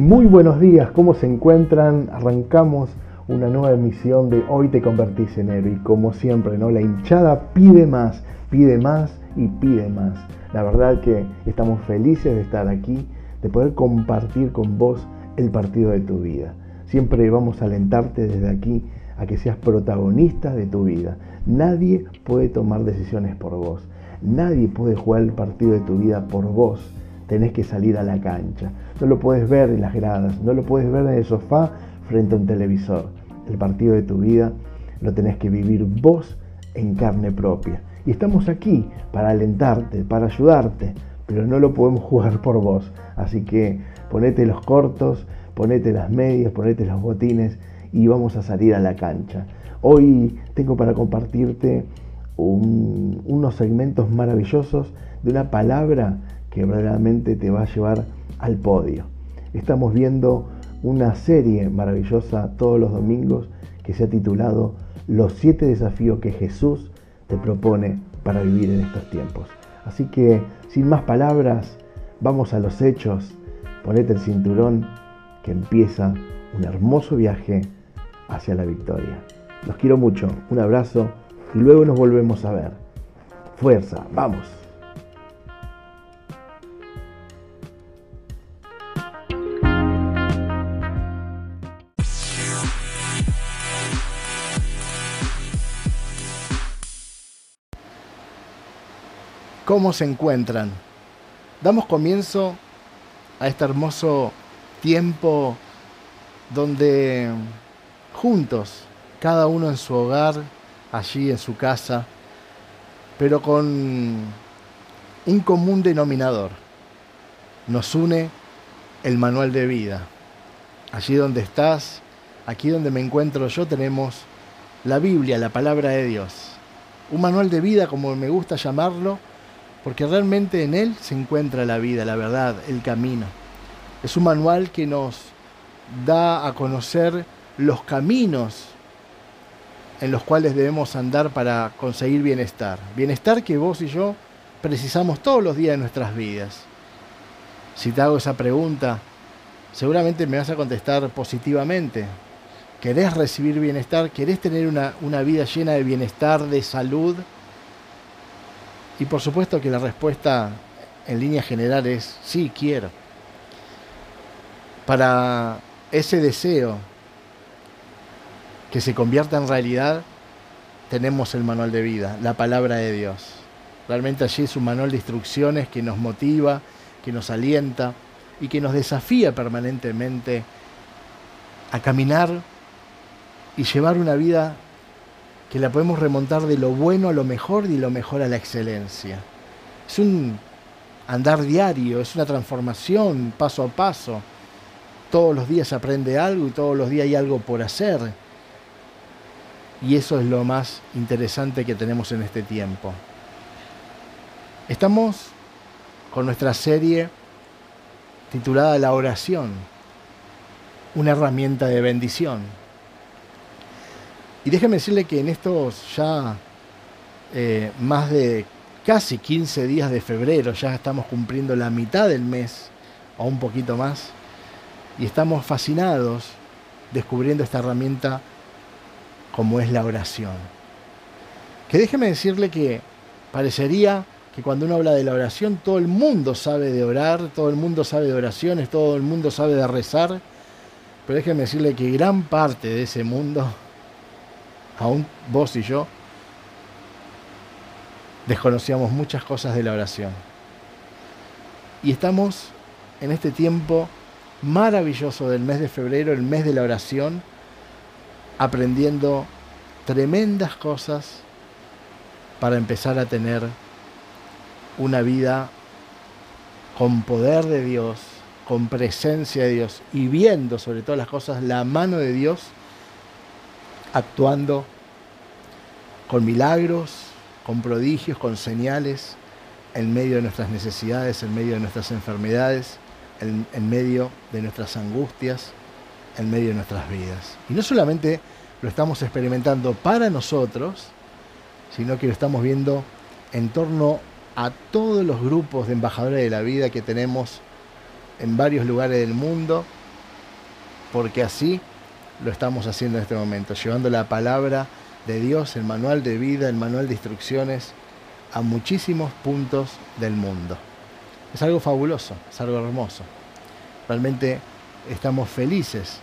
Muy buenos días, ¿cómo se encuentran? Arrancamos una nueva emisión de Hoy te convertís en héroe y como siempre, ¿no? La hinchada pide más, pide más y pide más. La verdad que estamos felices de estar aquí, de poder compartir con vos el partido de tu vida. Siempre vamos a alentarte desde aquí a que seas protagonista de tu vida. Nadie puede tomar decisiones por vos. Nadie puede jugar el partido de tu vida por vos tenés que salir a la cancha. No lo puedes ver en las gradas, no lo puedes ver en el sofá frente a un televisor. El partido de tu vida lo tenés que vivir vos en carne propia. Y estamos aquí para alentarte, para ayudarte, pero no lo podemos jugar por vos. Así que ponete los cortos, ponete las medias, ponete los botines y vamos a salir a la cancha. Hoy tengo para compartirte unos segmentos maravillosos de una palabra que verdaderamente te va a llevar al podio. Estamos viendo una serie maravillosa todos los domingos que se ha titulado Los siete desafíos que Jesús te propone para vivir en estos tiempos. Así que, sin más palabras, vamos a los hechos, ponete el cinturón, que empieza un hermoso viaje hacia la victoria. Los quiero mucho, un abrazo y luego nos volvemos a ver. Fuerza, vamos. ¿Cómo se encuentran? Damos comienzo a este hermoso tiempo donde juntos, cada uno en su hogar, allí en su casa, pero con un común denominador. Nos une el manual de vida. Allí donde estás, aquí donde me encuentro yo, tenemos la Biblia, la palabra de Dios. Un manual de vida, como me gusta llamarlo, porque realmente en él se encuentra la vida, la verdad, el camino. Es un manual que nos da a conocer los caminos en los cuales debemos andar para conseguir bienestar. Bienestar que vos y yo precisamos todos los días de nuestras vidas. Si te hago esa pregunta, seguramente me vas a contestar positivamente. ¿Querés recibir bienestar? ¿Querés tener una, una vida llena de bienestar, de salud? Y por supuesto que la respuesta en línea general es sí, quiero. Para ese deseo que se convierta en realidad, tenemos el manual de vida, la palabra de Dios. Realmente allí es un manual de instrucciones que nos motiva, que nos alienta y que nos desafía permanentemente a caminar y llevar una vida que la podemos remontar de lo bueno a lo mejor y de lo mejor a la excelencia. Es un andar diario, es una transformación paso a paso. Todos los días se aprende algo y todos los días hay algo por hacer. Y eso es lo más interesante que tenemos en este tiempo. Estamos con nuestra serie titulada La oración, una herramienta de bendición. Y déjeme decirle que en estos ya eh, más de casi 15 días de febrero, ya estamos cumpliendo la mitad del mes, o un poquito más, y estamos fascinados descubriendo esta herramienta como es la oración. Que déjeme decirle que parecería que cuando uno habla de la oración, todo el mundo sabe de orar, todo el mundo sabe de oraciones, todo el mundo sabe de rezar, pero déjeme decirle que gran parte de ese mundo aún vos y yo, desconocíamos muchas cosas de la oración. Y estamos en este tiempo maravilloso del mes de febrero, el mes de la oración, aprendiendo tremendas cosas para empezar a tener una vida con poder de Dios, con presencia de Dios y viendo sobre todas las cosas la mano de Dios actuando con milagros, con prodigios, con señales, en medio de nuestras necesidades, en medio de nuestras enfermedades, en, medio de nuestras angustias, en medio de nuestras vidas. Y no solamente lo estamos experimentando para nosotros, sino que lo estamos viendo en torno a todos los grupos de embajadores de la vida que tenemos en varios lugares del mundo, porque así lo estamos haciendo en este momento, llevando la palabra de Dios, el manual de vida, el manual de instrucciones a muchísimos puntos del mundo. Es algo fabuloso, es algo hermoso. Realmente estamos felices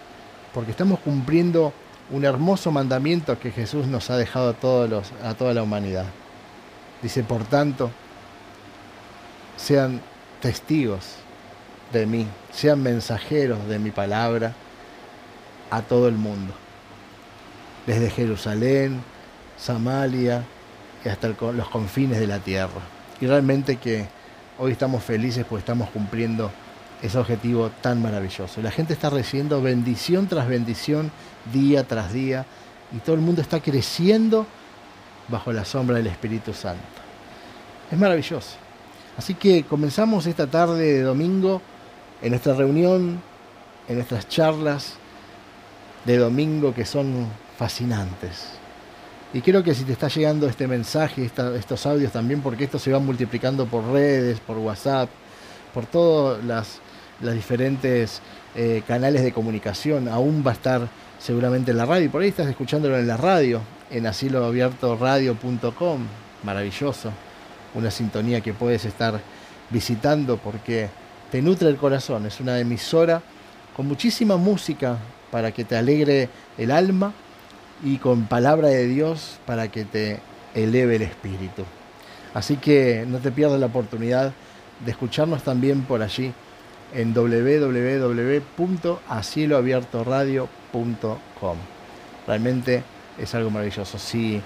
porque estamos cumpliendo un hermoso mandamiento que Jesús nos ha dejado a, todos los, a toda la humanidad. Dice, por tanto, sean testigos de mí, sean mensajeros de mi palabra a todo el mundo, desde Jerusalén, Samaria y hasta los confines de la tierra. Y realmente que hoy estamos felices porque estamos cumpliendo ese objetivo tan maravilloso. La gente está recibiendo bendición tras bendición, día tras día, y todo el mundo está creciendo bajo la sombra del Espíritu Santo. Es maravilloso. Así que comenzamos esta tarde de domingo en nuestra reunión, en nuestras charlas de domingo que son fascinantes. Y creo que si te está llegando este mensaje, estos audios también, porque esto se va multiplicando por redes, por WhatsApp, por todos las, diferentes eh, canales de comunicación, aún va a estar seguramente en la radio. Por ahí estás escuchándolo en la radio, en asiloabiertoradio.com. Maravilloso. Una sintonía que puedes estar visitando porque te nutre el corazón. Es una emisora con muchísima música para que te alegre el alma y con palabra de Dios para que te eleve el espíritu. Así que no te pierdas la oportunidad de escucharnos también por allí en www.asieloabiertoradio.com. Realmente es algo maravilloso. Si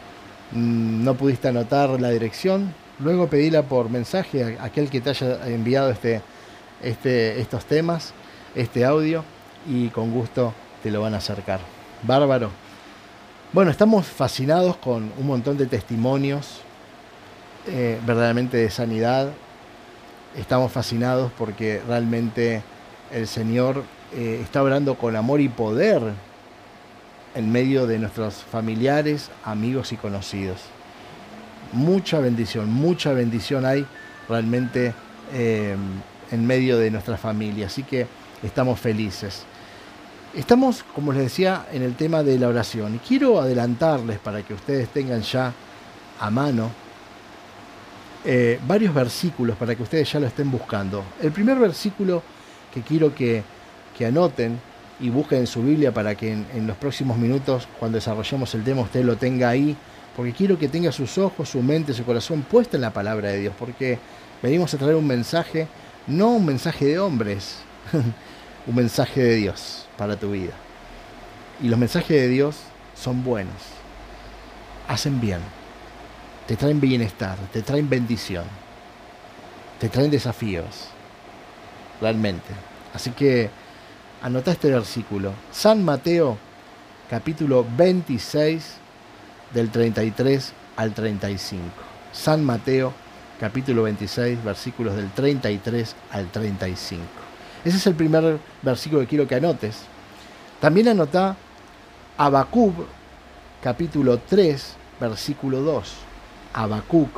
mm, no pudiste anotar la dirección, luego pedila por mensaje a aquel que te haya enviado este, este, estos temas, este audio, y con gusto te lo van a acercar. Bárbaro. Bueno, estamos fascinados con un montón de testimonios eh, verdaderamente de sanidad. Estamos fascinados porque realmente el Señor eh, está orando con amor y poder en medio de nuestros familiares, amigos y conocidos. Mucha bendición, mucha bendición hay realmente eh, en medio de nuestra familia. Así que estamos felices. Estamos, como les decía, en el tema de la oración y quiero adelantarles para que ustedes tengan ya a mano eh, varios versículos para que ustedes ya lo estén buscando. El primer versículo que quiero que, anoten y busquen en su Biblia para que en, los próximos minutos, cuando desarrollemos el tema, usted lo tenga ahí, porque quiero que tenga sus ojos, su mente, su corazón puesta en la palabra de Dios, porque venimos a traer un mensaje, no un mensaje de hombres, un mensaje de Dios para tu vida. Y los mensajes de Dios son buenos, hacen bien, te traen bienestar, te traen bendición, te traen desafíos, realmente. Así que anota este versículo, San Mateo capítulo 26 del 33 al 35. San Mateo capítulo 26 versículos del 33 al 35. Ese es el primer versículo que quiero que anotes. También anota Habacuc, capítulo 3, versículo 2. Habacuc,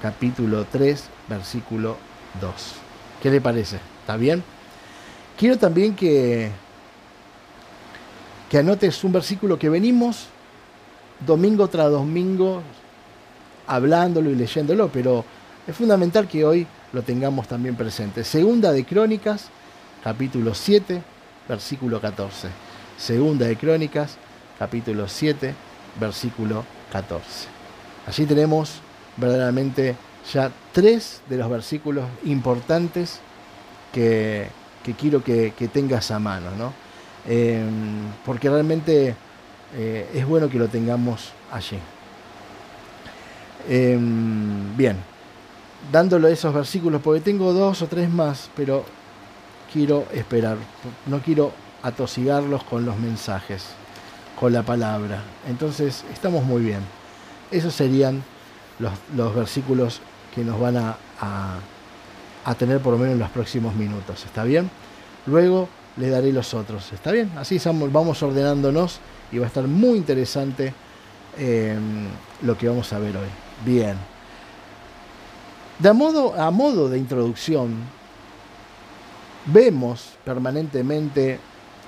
capítulo 3, versículo 2. ¿Qué le parece? ¿Está bien? Quiero también que, que anotes un versículo que venimos domingo tras domingo hablándolo y leyéndolo, pero es fundamental que hoy lo tengamos también presente. Segunda de Crónicas, capítulo 7, versículo 14. Segunda de Crónicas, capítulo 7, versículo 14. Allí tenemos verdaderamente ya tres de los versículos importantes que, quiero que, tengas a mano, ¿no? Em, porque realmente eh, es bueno que lo tengamos allí. Em, bien, dándole esos versículos, porque tengo dos o tres más, pero quiero esperar, no quiero atosigarlos con los mensajes, con la palabra. Entonces, estamos muy bien. Esos serían los, versículos que nos van a, a, tener por lo menos en los próximos minutos. ¿Está bien? Luego le daré los otros. ¿Está bien? Así vamos ordenándonos y va a estar muy interesante em, lo que vamos a ver hoy. Bien. De a modo de introducción, vemos permanentemente,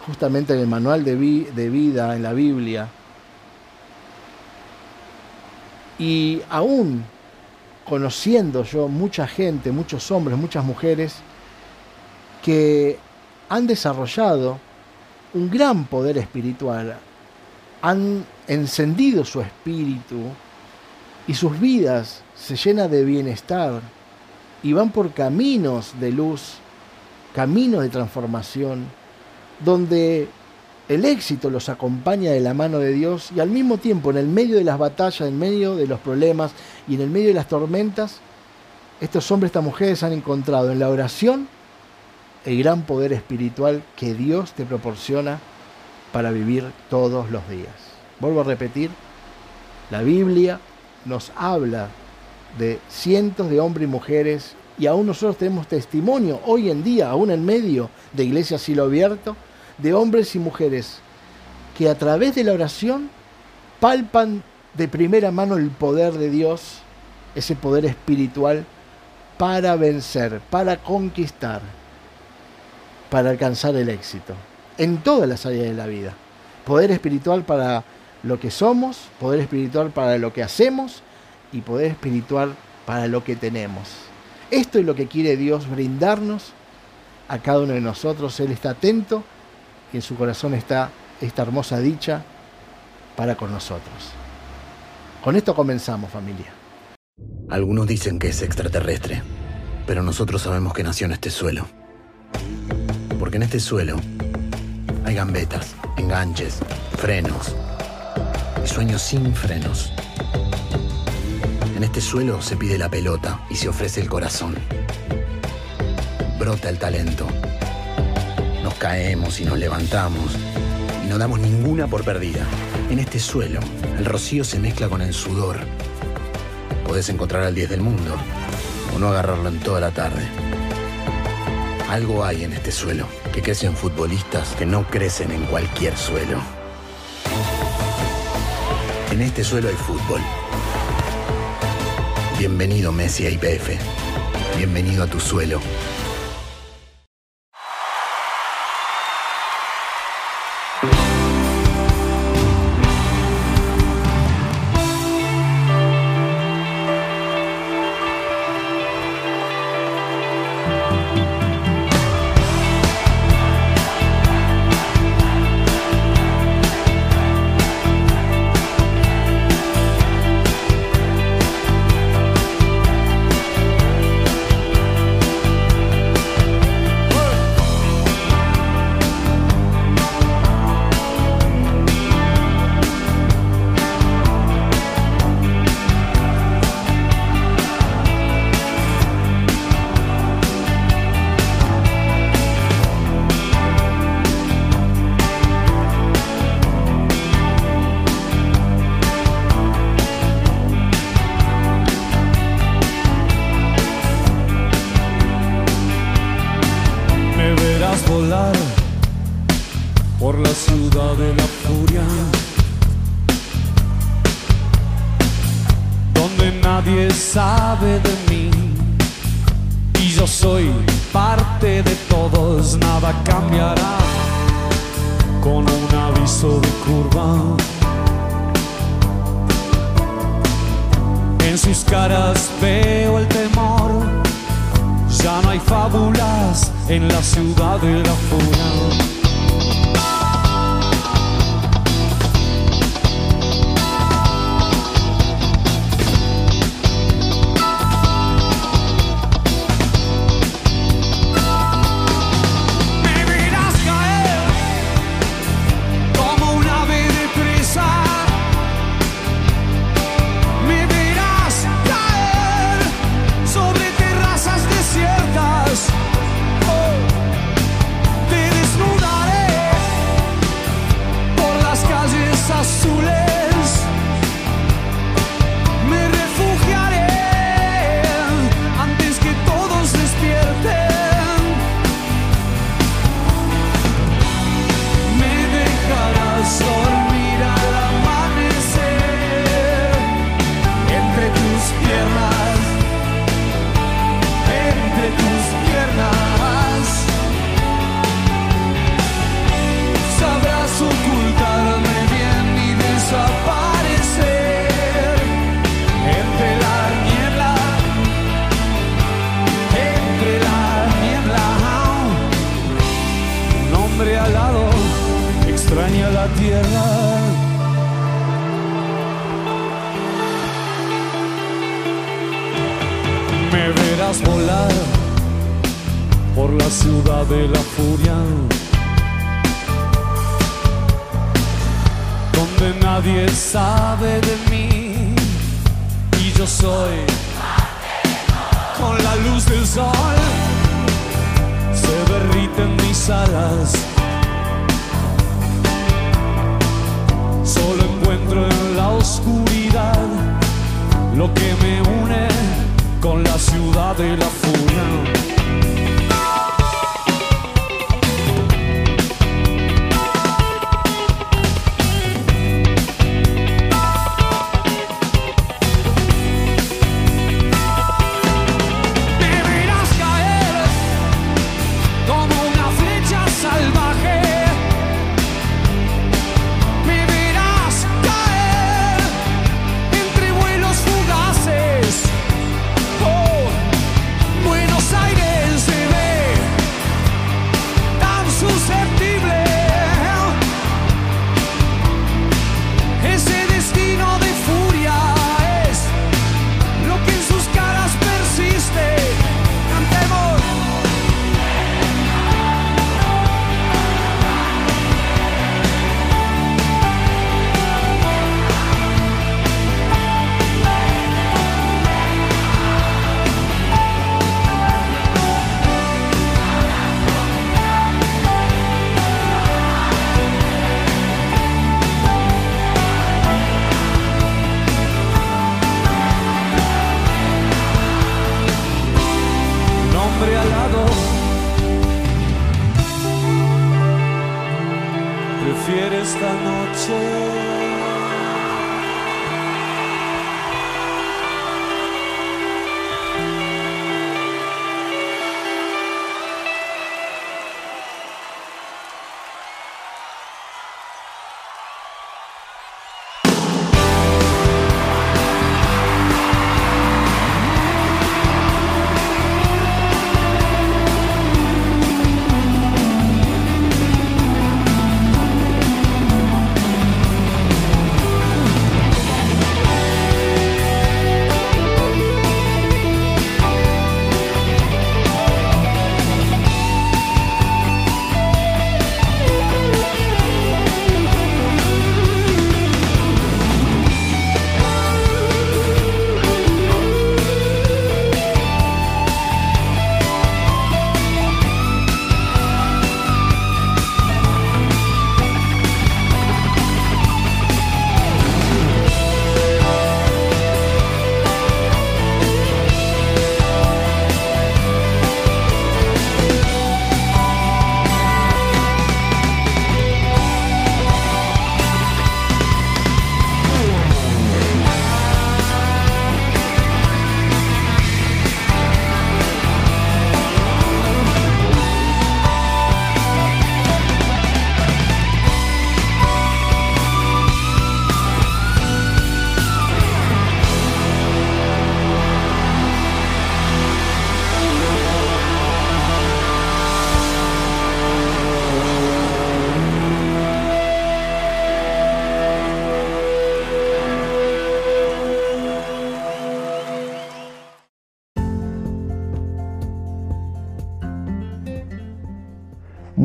justamente en el manual de, de vida, en la Biblia, y aún conociendo yo mucha gente, muchos hombres, muchas mujeres, que han desarrollado un gran poder espiritual, han encendido su espíritu y sus vidas se llena de bienestar y van por caminos de luz, caminos de transformación, donde el éxito los acompaña de la mano de Dios y al mismo tiempo en el medio de las batallas, en medio de los problemas y en el medio de las tormentas, estos hombres, estas mujeres han encontrado en la oración el gran poder espiritual que Dios te proporciona para vivir todos los días. Vuelvo a repetir, la Biblia nos habla de cientos de hombres y mujeres y aún nosotros tenemos testimonio hoy en día, aún en medio de Iglesia Silo Abierto, de hombres y mujeres que a través de la oración palpan de primera mano el poder de Dios, ese poder espiritual, para vencer, para conquistar, para alcanzar el éxito, en todas las áreas de la vida. Poder espiritual para lo que somos, poder espiritual para lo que hacemos y poder espiritual para lo que tenemos. Esto es lo que quiere Dios brindarnos a cada uno de nosotros. Él está atento y en su corazón está esta hermosa dicha para con nosotros. Con esto comenzamos familia. Algunos dicen que es extraterrestre, pero nosotros sabemos que nació en este suelo. Porque en este suelo hay gambetas, enganches, frenos y sueños sin frenos. En este suelo se pide la pelota y se ofrece el corazón. Brota el talento. Nos caemos y nos levantamos y no damos ninguna por perdida. En este suelo, el rocío se mezcla con el sudor. Podés encontrar al 10 del mundo o no agarrarlo en toda la tarde. Algo hay en este suelo que crecen futbolistas que no crecen en cualquier suelo. En este suelo hay fútbol. Bienvenido Messi a IPF. Bienvenido a tu suelo.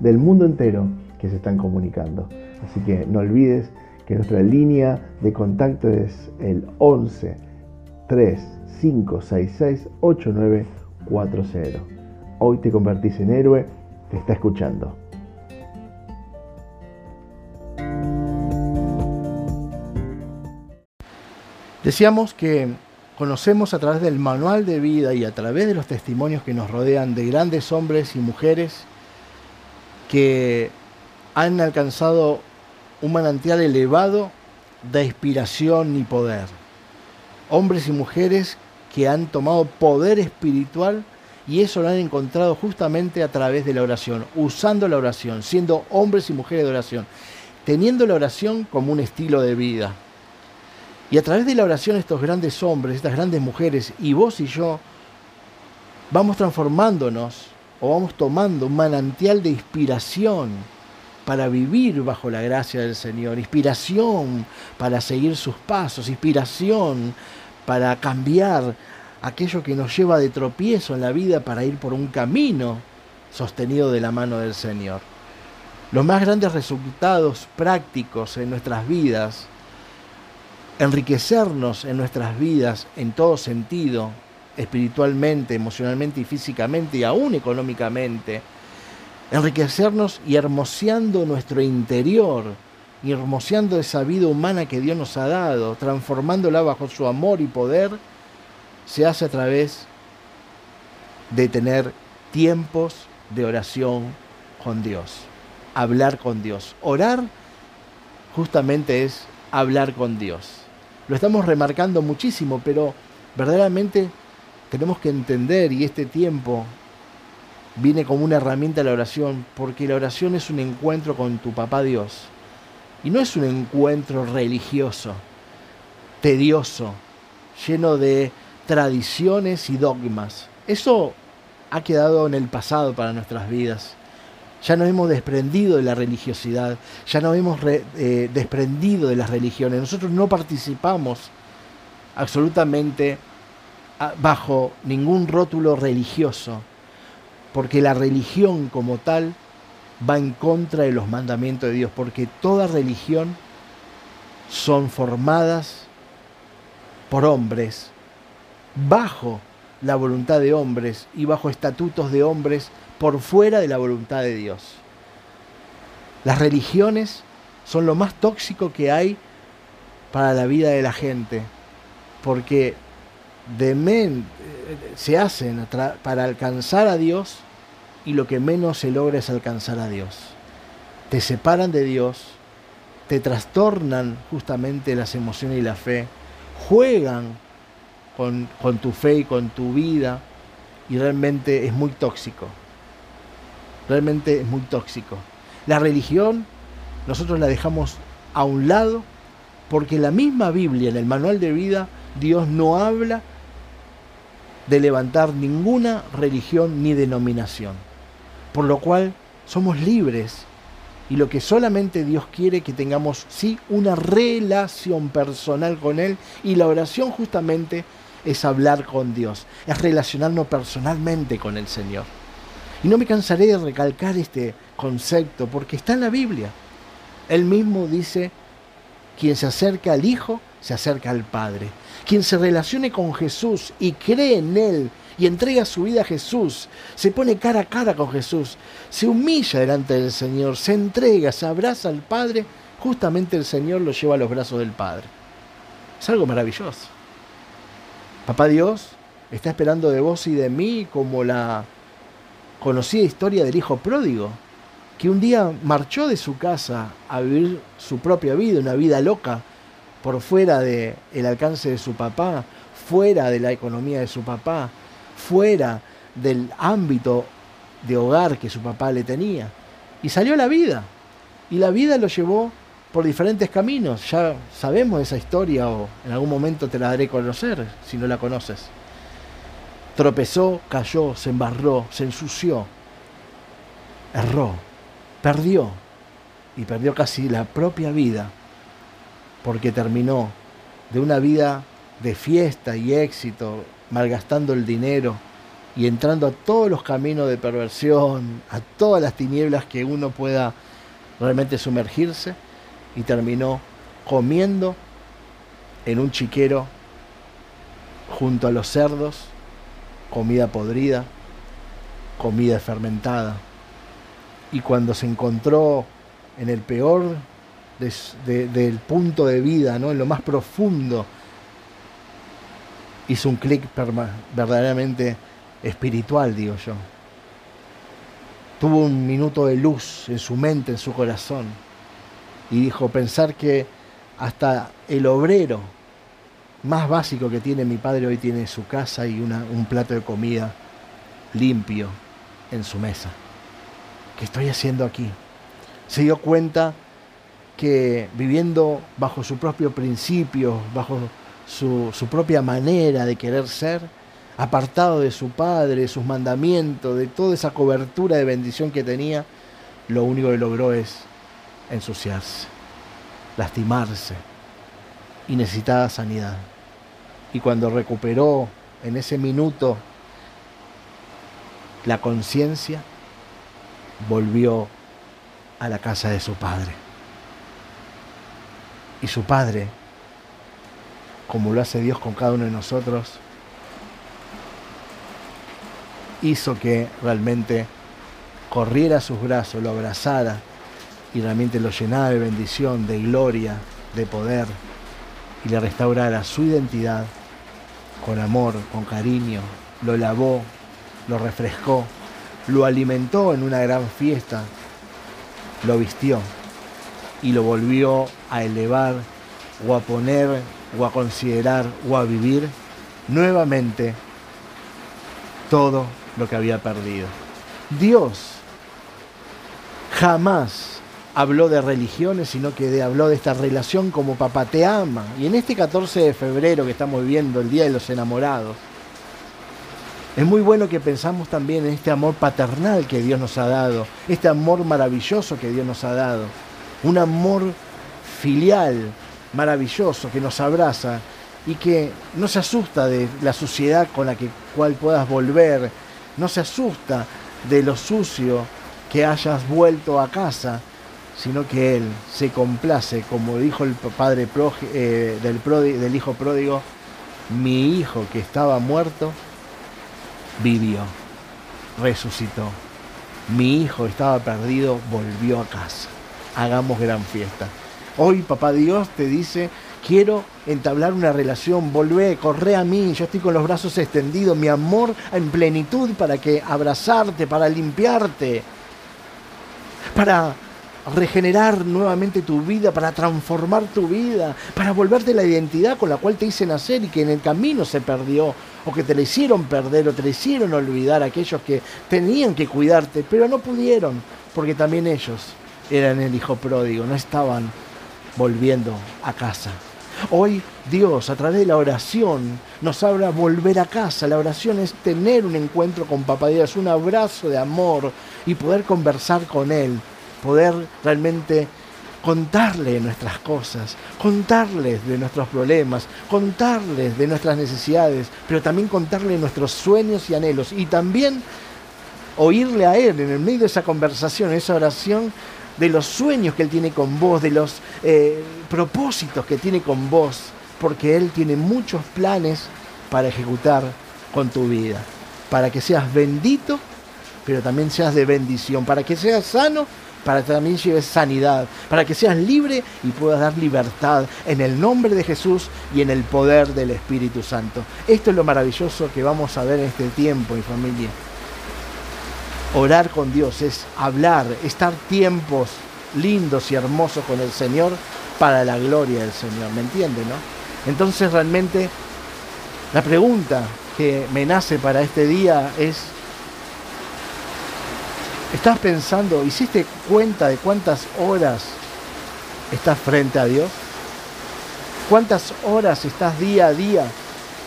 del mundo entero que se están comunicando. Así que no olvides que nuestra línea de contacto es el 11 3566 8940. Hoy te convertís en héroe, te está escuchando. Decíamos que conocemos a través del manual de vida y a través de los testimonios que nos rodean de grandes hombres y mujeres que han alcanzado un manantial elevado de inspiración y poder. Hombres y mujeres que han tomado poder espiritual y eso lo han encontrado justamente a través de la oración, usando la oración, siendo hombres y mujeres de oración, teniendo la oración como un estilo de vida. Y a través de la oración estos grandes hombres, estas grandes mujeres, y vos y yo, vamos transformándonos o vamos tomando un manantial de inspiración para vivir bajo la gracia del Señor, inspiración para seguir sus pasos, inspiración para cambiar aquello que nos lleva de tropiezo en la vida para ir por un camino sostenido de la mano del Señor. Los más grandes resultados prácticos en nuestras vidas, enriquecernos en nuestras vidas en todo sentido, espiritualmente, emocionalmente y físicamente y aún económicamente, enriquecernos y hermoseando nuestro interior, y hermoseando esa vida humana que Dios nos ha dado, transformándola bajo su amor y poder, se hace a través de tener tiempos de oración con Dios, hablar con Dios. Orar justamente es hablar con Dios. Lo estamos remarcando muchísimo, pero verdaderamente tenemos que entender y este tiempo viene como una herramienta de la oración, porque la oración es un encuentro con tu papá Dios. Y no es un encuentro religioso, tedioso, lleno de tradiciones y dogmas. Eso ha quedado en el pasado para nuestras vidas. Ya nos hemos desprendido de la religiosidad, ya nos hemos eh, desprendido de las religiones. Nosotros no participamos absolutamente bajo ningún rótulo religioso, porque la religión como tal va en contra de los mandamientos de Dios, porque toda religión son formadas por hombres bajo la voluntad de hombres y bajo estatutos de hombres por fuera de la voluntad de Dios. Las religiones son lo más tóxico que hay para la vida de la gente, porque de men, eh, se hacen para alcanzar a Dios y lo que menos se logra es alcanzar a Dios. Te separan de Dios, te trastornan justamente las emociones y la fe, juegan con, tu fe y con tu vida y realmente es muy tóxico. Realmente es muy tóxico. La religión nosotros la dejamos a un lado porque la misma Biblia, en el manual de vida, Dios no habla de levantar ninguna religión ni denominación. Por lo cual somos libres y lo que solamente Dios quiere que tengamos, sí, una relación personal con Él y la oración justamente es hablar con Dios, es relacionarnos personalmente con el Señor. Y no me cansaré de recalcar este concepto porque está en la Biblia. Él mismo dice, quien se acerca al Hijo, se acerca al Padre. Quien se relacione con Jesús y cree en Él y entrega su vida a Jesús, se pone cara a cara con Jesús, se humilla delante del Señor, se entrega, se abraza al Padre, justamente el Señor lo lleva a los brazos del Padre. Es algo maravilloso. Papá Dios está esperando de vos y de mí como la conocida historia del hijo pródigo, que un día marchó de su casa a vivir su propia vida, una vida loca, por fuera del el alcance de su papá, fuera de la economía de su papá, fuera del ámbito de hogar que su papá le tenía. Y salió la vida. Y la vida lo llevó por diferentes caminos. Ya sabemos esa historia o en algún momento te la daré a conocer si no la conoces. Tropezó, cayó, se embarró, se ensució, erró, perdió y perdió casi la propia vida porque terminó de una vida de fiesta y éxito, malgastando el dinero y entrando a todos los caminos de perversión, a todas las tinieblas que uno pueda realmente sumergirse y terminó comiendo en un chiquero junto a los cerdos, comida podrida, comida fermentada. Y cuando se encontró en el peor del punto de vida, ¿no? en lo más profundo, hizo un clic verdaderamente espiritual, digo yo. Tuvo un minuto de luz en su mente, en su corazón y dijo, pensar que hasta el obrero más básico que tiene mi padre hoy tiene su casa y un plato de comida limpio en su mesa. ¿Qué estoy haciendo aquí? Se dio cuenta que viviendo bajo su propio principio, bajo su, su propia manera de querer ser, apartado de su padre, de sus mandamientos, de toda esa cobertura de bendición que tenía, lo único que logró es ensuciarse, lastimarse y necesitaba sanidad. Y cuando recuperó en ese minuto la conciencia, volvió a la casa de su padre. Y su padre, como lo hace Dios con cada uno de nosotros, hizo que realmente corriera a sus brazos, lo abrazara y realmente lo llenara de bendición, de gloria, de poder y le restaurara su identidad con amor, con cariño, lo lavó, lo refrescó, lo alimentó en una gran fiesta, lo vistió y lo volvió a elevar o a poner o a considerar o a vivir nuevamente todo lo que había perdido. Dios jamás habló de religiones, sino que habló de esta relación como papá te ama. Y en este 14 de febrero que estamos viviendo, el Día de los Enamorados, es muy bueno que pensamos también en este amor paternal que Dios nos ha dado, este amor maravilloso que Dios nos ha dado, un amor filial maravilloso que nos abraza y que no se asusta de la suciedad con la que cual puedas volver, no se asusta de lo sucio que hayas vuelto a casa, sino que Él se complace, como dijo el padre eh, del, del hijo pródigo, mi hijo que estaba muerto, vivió, resucitó. Mi hijo estaba perdido, volvió a casa. Hagamos gran fiesta. Hoy papá Dios te dice, quiero entablar una relación, volvé, corre a mí, yo estoy con los brazos extendidos, mi amor en plenitud para que abrazarte, para limpiarte, para regenerar nuevamente tu vida, para transformar tu vida, para volverte la identidad con la cual te hice nacer y que en el camino se perdió, o que te la hicieron perder, o te la hicieron olvidar aquellos que tenían que cuidarte, pero no pudieron, porque también ellos eran el hijo pródigo, no estaban volviendo a casa. Hoy Dios a través de la oración nos habla volver a casa. La oración es tener un encuentro con Papá Dios, un abrazo de amor y poder conversar con Él, poder realmente contarle nuestras cosas, contarles de nuestros problemas, contarles de nuestras necesidades, pero también contarle nuestros sueños y anhelos y también oírle a Él en el medio de esa conversación, esa oración, de los sueños que Él tiene con vos, de los eh, propósitos que tiene con vos, porque Él tiene muchos planes para ejecutar con tu vida, para que seas bendito, pero también seas de bendición, para que seas sano, para que también lleves sanidad, para que seas libre y puedas dar libertad en el nombre de Jesús y en el poder del Espíritu Santo. Esto es lo maravilloso que vamos a ver en este tiempo, mi familia. Orar con Dios es hablar, estar tiempos lindos y hermosos con el Señor para la gloria del Señor, ¿me entiende, no? Entonces realmente la pregunta que me nace para este día es, ¿estás pensando, hiciste cuenta de cuántas horas estás frente a Dios? ¿Cuántas horas estás día a día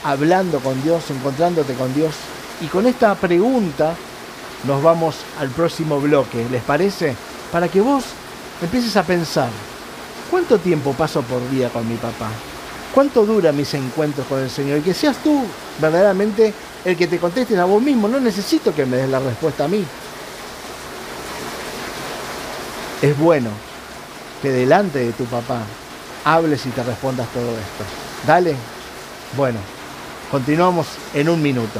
hablando con Dios, encontrándote con Dios? Y con esta pregunta nos vamos al próximo bloque, ¿les parece? Para que vos empieces a pensar, ¿cuánto tiempo paso por día con mi papá? ¿Cuánto dura mis encuentros con el Señor? Y que seas tú verdaderamente el que te contestes a vos mismo. No necesito que me des la respuesta a mí. Es bueno que delante de tu papá hables y te respondas todo esto. Dale. Bueno, continuamos en un minuto.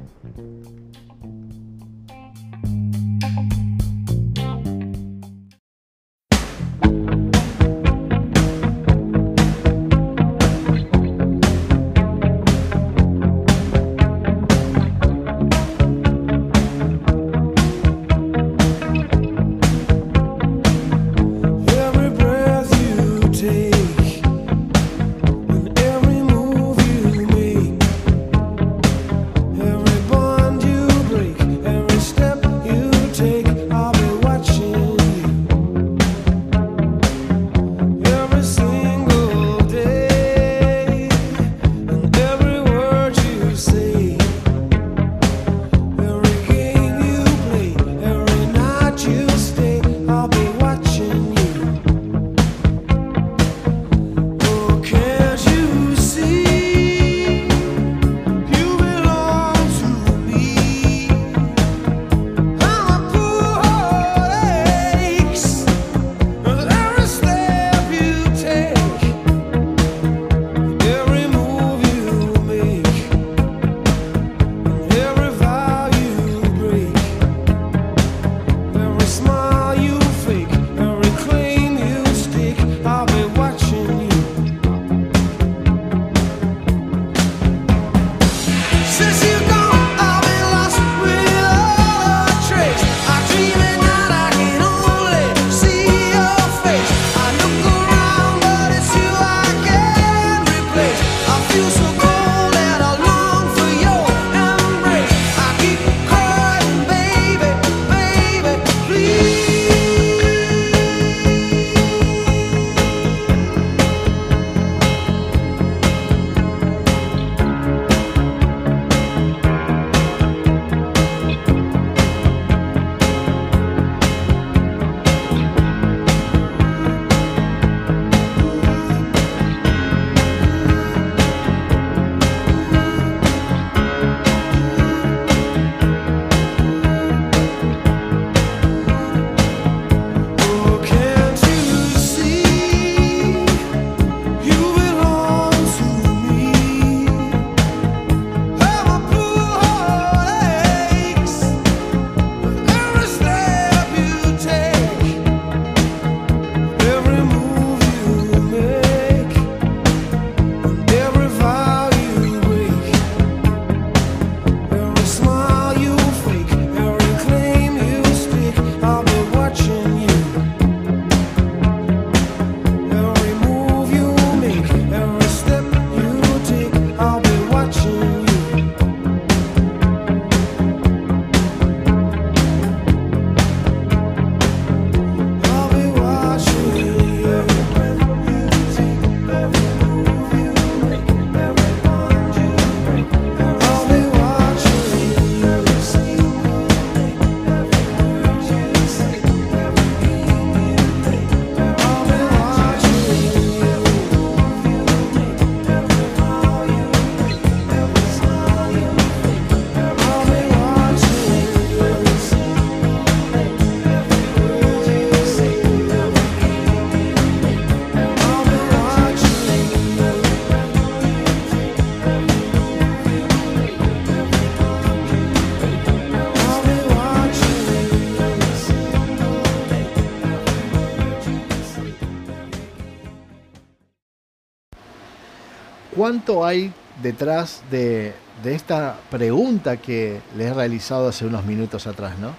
Cuánto hay detrás de, esta pregunta que le he realizado hace unos minutos atrás, ¿no?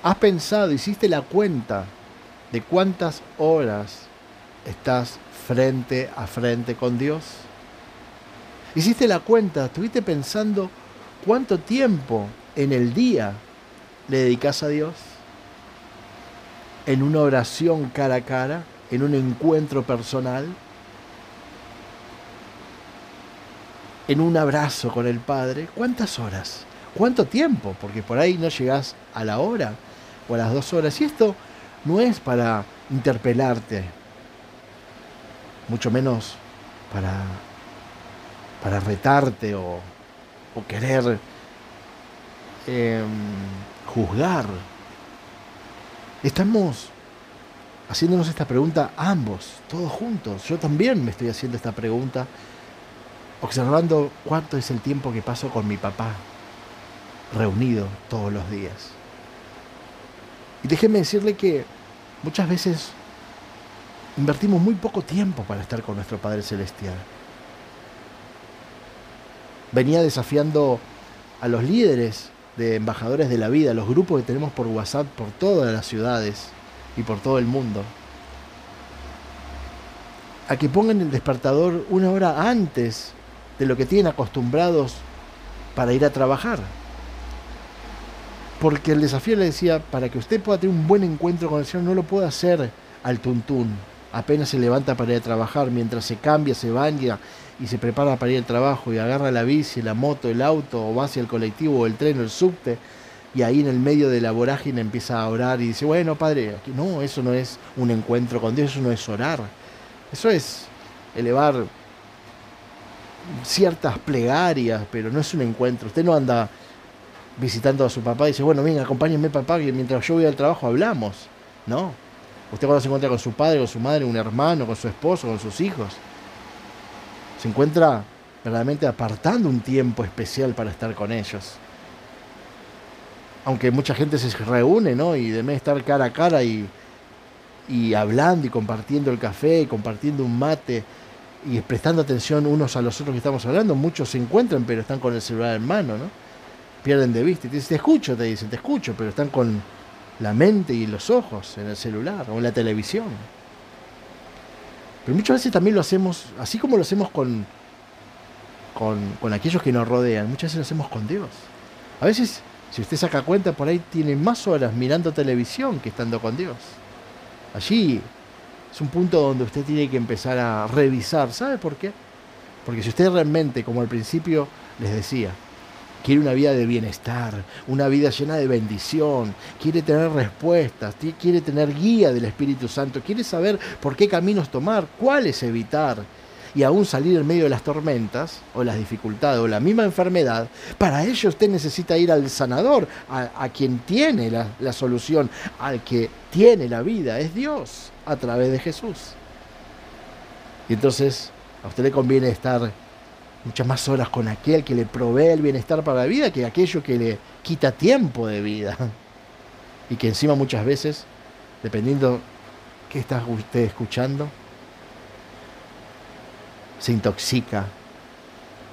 ¿Has pensado, hiciste la cuenta de cuántas horas estás frente a frente con Dios? ¿Hiciste la cuenta? ¿Estuviste pensando cuánto tiempo en el día le dedicas a Dios? ¿En una oración cara a cara? ¿En un encuentro personal? ¿En un abrazo con el Padre? ¿Cuántas horas? ¿Cuánto tiempo? Porque por ahí no llegás a la hora o a las dos horas. Y esto no es para interpelarte, mucho menos para, para retarte o, o querer em, juzgar. Estamos haciéndonos esta pregunta ambos, todos juntos. Yo también me estoy haciendo esta pregunta, observando cuánto es el tiempo que paso con mi papá, reunido todos los días. Y déjenme decirle que muchas veces invertimos muy poco tiempo para estar con nuestro Padre Celestial. Venía desafiando a los líderes de embajadores de la vida, los grupos que tenemos por WhatsApp por todas las ciudades y por todo el mundo, a que pongan el despertador una hora antes de lo que tienen acostumbrados para ir a trabajar porque el desafío le decía, para que usted pueda tener un buen encuentro con el Señor, no lo puede hacer al tuntún. Apenas se levanta para ir a trabajar, mientras se cambia, se baña y se prepara para ir al trabajo y agarra la bici, la moto, el auto, o va hacia el colectivo, o el tren, o el subte, y ahí en el medio de la vorágine empieza a orar y dice, bueno, padre, no, eso no es un encuentro con Dios, eso no es orar. Eso es elevar ciertas plegarias, pero no es un encuentro. Usted no anda visitando a su papá y dice, bueno, venga, acompáñenme papá, que mientras yo voy al trabajo hablamos. No. Usted cuando se encuentra con su padre, con su madre, un hermano, con su esposo, con sus hijos, se encuentra verdaderamente apartando un tiempo especial para estar con ellos. Aunque mucha gente se reúne, ¿no? Y debe estar cara a cara y, y hablando y compartiendo el café, y compartiendo un mate y prestando atención unos a los otros que estamos hablando, muchos se encuentran pero están con el celular en mano, ¿no? pierden de vista. Y te dicen, te escucho, te dicen, te escucho, pero están con la mente y los ojos en el celular o en la televisión. Pero muchas veces también lo hacemos, así como lo hacemos con, con, aquellos que nos rodean, muchas veces lo hacemos con Dios. A veces, si usted saca cuenta, por ahí tiene más horas mirando televisión que estando con Dios. Allí es un punto donde usted tiene que empezar a revisar. ¿Sabe por qué? Porque si usted realmente, como al principio les decía, quiere una vida de bienestar, una vida llena de bendición, quiere tener respuestas, quiere tener guía del Espíritu Santo, quiere saber por qué caminos tomar, cuáles evitar y aún salir en medio de las tormentas o las dificultades o la misma enfermedad, para ello usted necesita ir al sanador, a, quien tiene la, la solución, al que tiene la vida, es Dios a través de Jesús. Y entonces a usted le conviene estar muchas más horas con aquel que le provee el bienestar para la vida que aquello que le quita tiempo de vida. Y que encima muchas veces, dependiendo qué está usted escuchando, se intoxica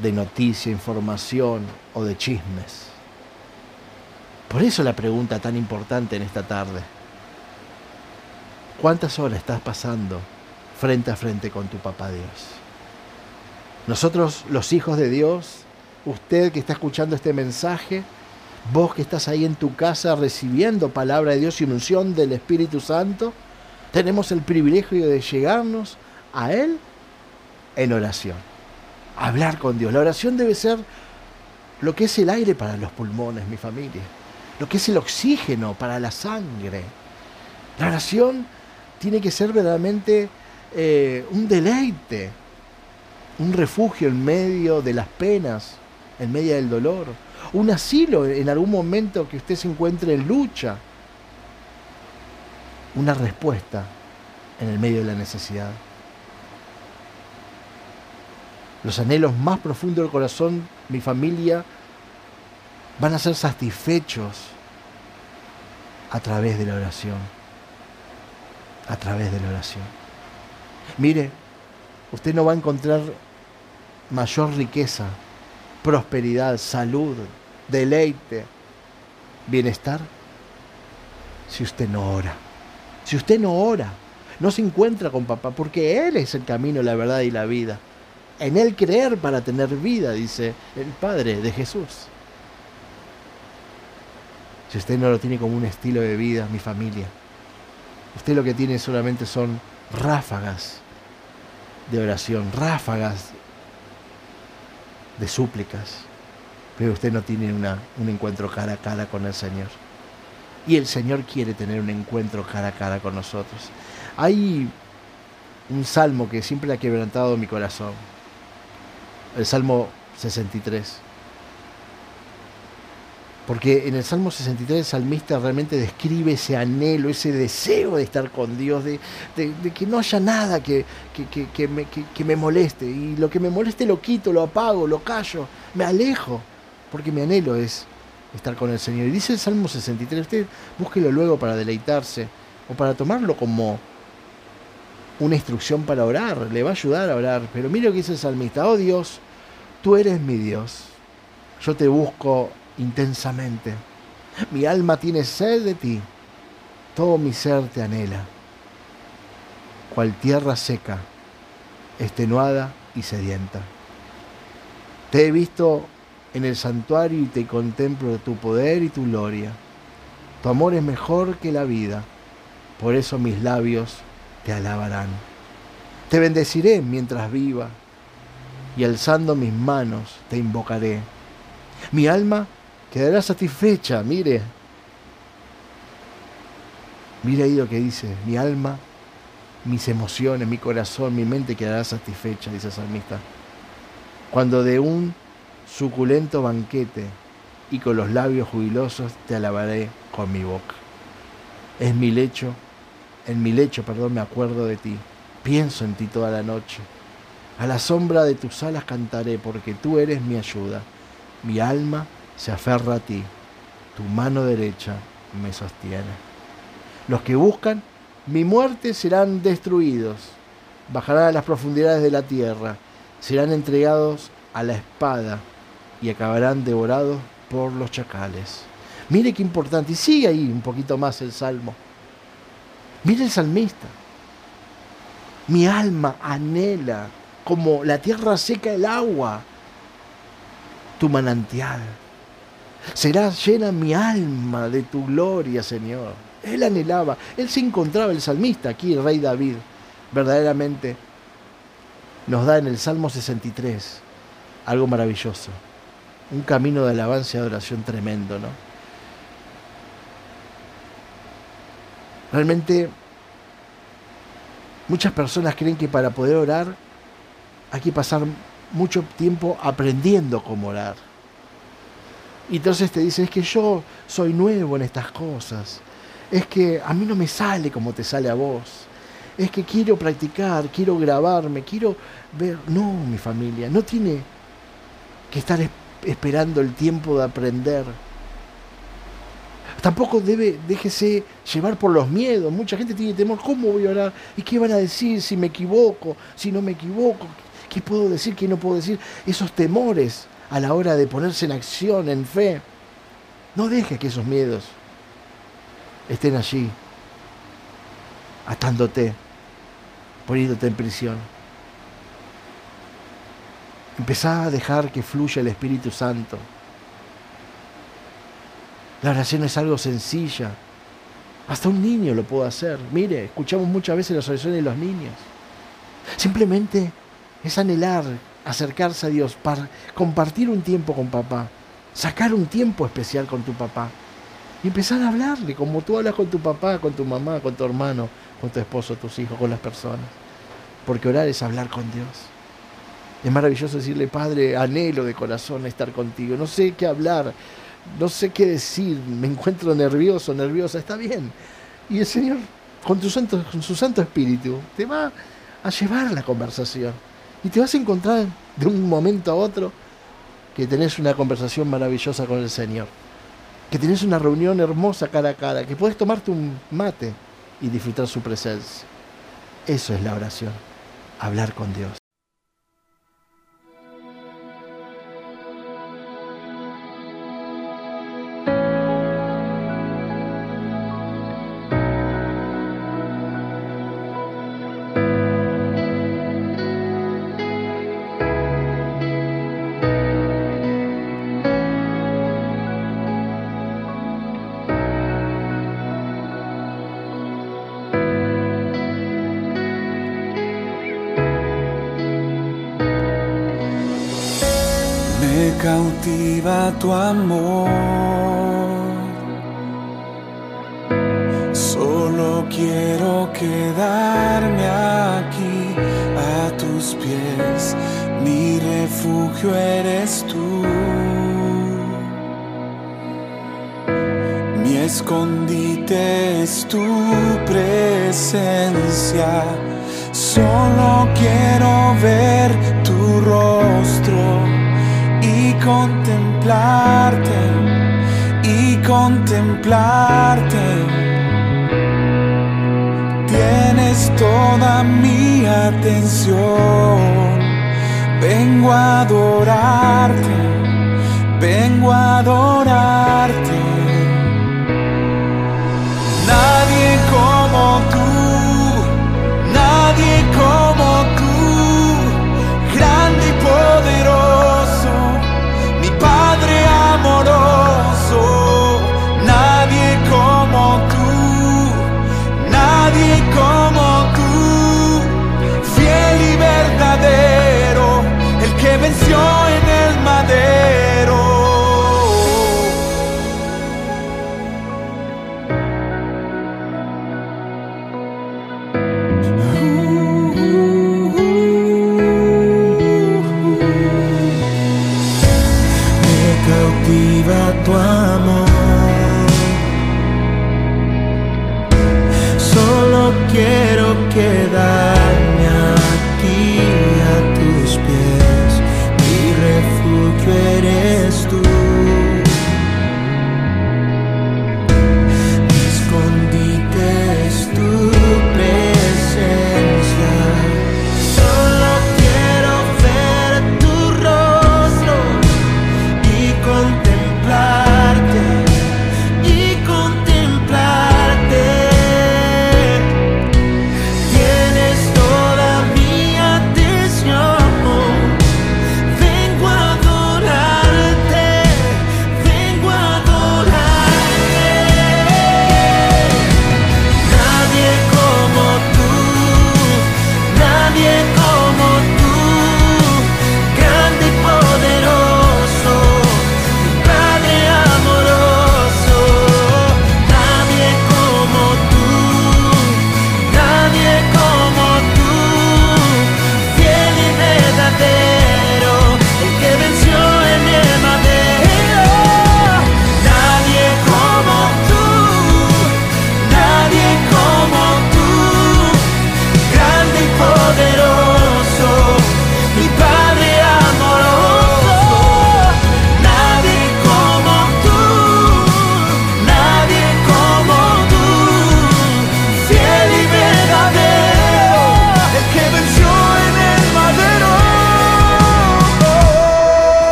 de noticia, información o de chismes. Por eso la pregunta tan importante en esta tarde. ¿Cuántas horas estás pasando frente a frente con tu papá Dios? Nosotros, los hijos de Dios, usted que está escuchando este mensaje, vos que estás ahí en tu casa recibiendo palabra de Dios y unción del Espíritu Santo, tenemos el privilegio de llegarnos a Él en oración. Hablar con Dios. La oración debe ser lo que es el aire para los pulmones, mi familia. Lo que es el oxígeno para la sangre. La oración tiene que ser verdaderamente eh, un deleite un refugio en medio de las penas, en medio del dolor, un asilo en algún momento que usted se encuentre en lucha, una respuesta en el medio de la necesidad. Los anhelos más profundos del corazón, mi familia, van a ser satisfechos a través de la oración. A través de la oración. Mire, usted no va a encontrar mayor riqueza, prosperidad, salud, deleite, bienestar si usted no ora. Si usted no ora, no se encuentra con papá, porque Él es el camino, la verdad y la vida. En Él creer para tener vida, dice el Padre de Jesús. Si usted no lo tiene como un estilo de vida, mi familia, usted lo que tiene solamente son ráfagas de oración, ráfagas de súplicas, pero usted no tiene una, un encuentro cara a cara con el Señor. Y el Señor quiere tener un encuentro cara a cara con nosotros. Hay un salmo que siempre ha quebrantado mi corazón. El Salmo 63. Porque en el Salmo 63 el salmista realmente describe ese anhelo, ese deseo de estar con Dios, de, que no haya nada que, que, me, que, me, moleste. Y lo que me moleste lo quito, lo apago, lo callo, me alejo, porque mi anhelo es estar con el Señor. Y dice el Salmo 63, usted búsquelo luego para deleitarse o para tomarlo como una instrucción para orar, le va a ayudar a orar. Pero mire lo que dice el salmista, oh Dios, tú eres mi Dios, yo te busco intensamente. Mi alma tiene sed de ti, todo mi ser te anhela, cual tierra seca, extenuada y sedienta. Te he visto en el santuario y te contemplo tu poder y tu gloria. Tu amor es mejor que la vida, por eso mis labios te alabarán. Te bendeciré mientras viva y alzando mis manos te invocaré. Mi alma quedará satisfecha, mire. Mire ahí lo que dice, mi alma, mis emociones, mi corazón, mi mente quedará satisfecha, dice el salmista. Cuando de un suculento banquete y con los labios jubilosos te alabaré con mi boca. Es mi lecho, en mi lecho, perdón, me acuerdo de ti. Pienso en ti toda la noche. A la sombra de tus alas cantaré porque tú eres mi ayuda. Mi alma se aferra a ti, tu mano derecha me sostiene. Los que buscan mi muerte serán destruidos, bajarán a las profundidades de la tierra, serán entregados a la espada y acabarán devorados por los chacales. Mire qué importante, y sigue ahí un poquito más el salmo. Mire el salmista. Mi alma anhela como la tierra seca el agua, tu manantial. Será llena mi alma de tu gloria, Señor. Él anhelaba, él se encontraba el salmista aquí, el rey David, verdaderamente nos da en el Salmo 63 algo maravilloso, un camino de alabanza y adoración tremendo, ¿no? Realmente muchas personas creen que para poder orar hay que pasar mucho tiempo aprendiendo cómo orar. Y entonces te dicen, es que yo soy nuevo en estas cosas. Es que a mí no me sale como te sale a vos. Es que quiero practicar, quiero grabarme, quiero ver. No, mi familia, no tiene que estar esperando el tiempo de aprender. Tampoco debe, déjese llevar por los miedos. Mucha gente tiene temor, ¿cómo voy a orar? ¿Y qué van a decir si me equivoco? Si no me equivoco, ¿qué puedo decir? ¿Qué no puedo decir? Esos temores a la hora de ponerse en acción, en fe. No dejes que esos miedos estén allí, atándote, poniéndote en prisión. Empezá a dejar que fluya el Espíritu Santo. La oración es algo sencilla. Hasta un niño lo puede hacer. Mire, escuchamos muchas veces las oraciones de los niños. Simplemente es anhelar acercarse a Dios, compartir un tiempo con papá, sacar un tiempo especial con tu papá y empezar a hablarle como tú hablas con tu papá, con tu mamá, con tu hermano, con tu esposo, tus hijos, con las personas. Porque orar es hablar con Dios. Es maravilloso decirle, Padre, anhelo de corazón estar contigo. No sé qué hablar, no sé qué decir, me encuentro nervioso, nerviosa, está bien. Y el Señor, con, tu santo, con su Santo Espíritu, te va a llevar la conversación. Y te vas a encontrar de un momento a otro que tenés una conversación maravillosa con el Señor. Que tenés una reunión hermosa cara a cara. Que puedes tomarte un mate y disfrutar su presencia. Eso es la oración. hablar con Dios. Tu amor. Solo quiero quedarme aquí a tus pies. Mi refugio eres tú. Mi escondite es tu presencia. Solo quiero ver tu rostro contemplarte y contemplarte. Tienes toda mi atención. Vengo a adorarte, vengo a adorarte. Venció en el madero.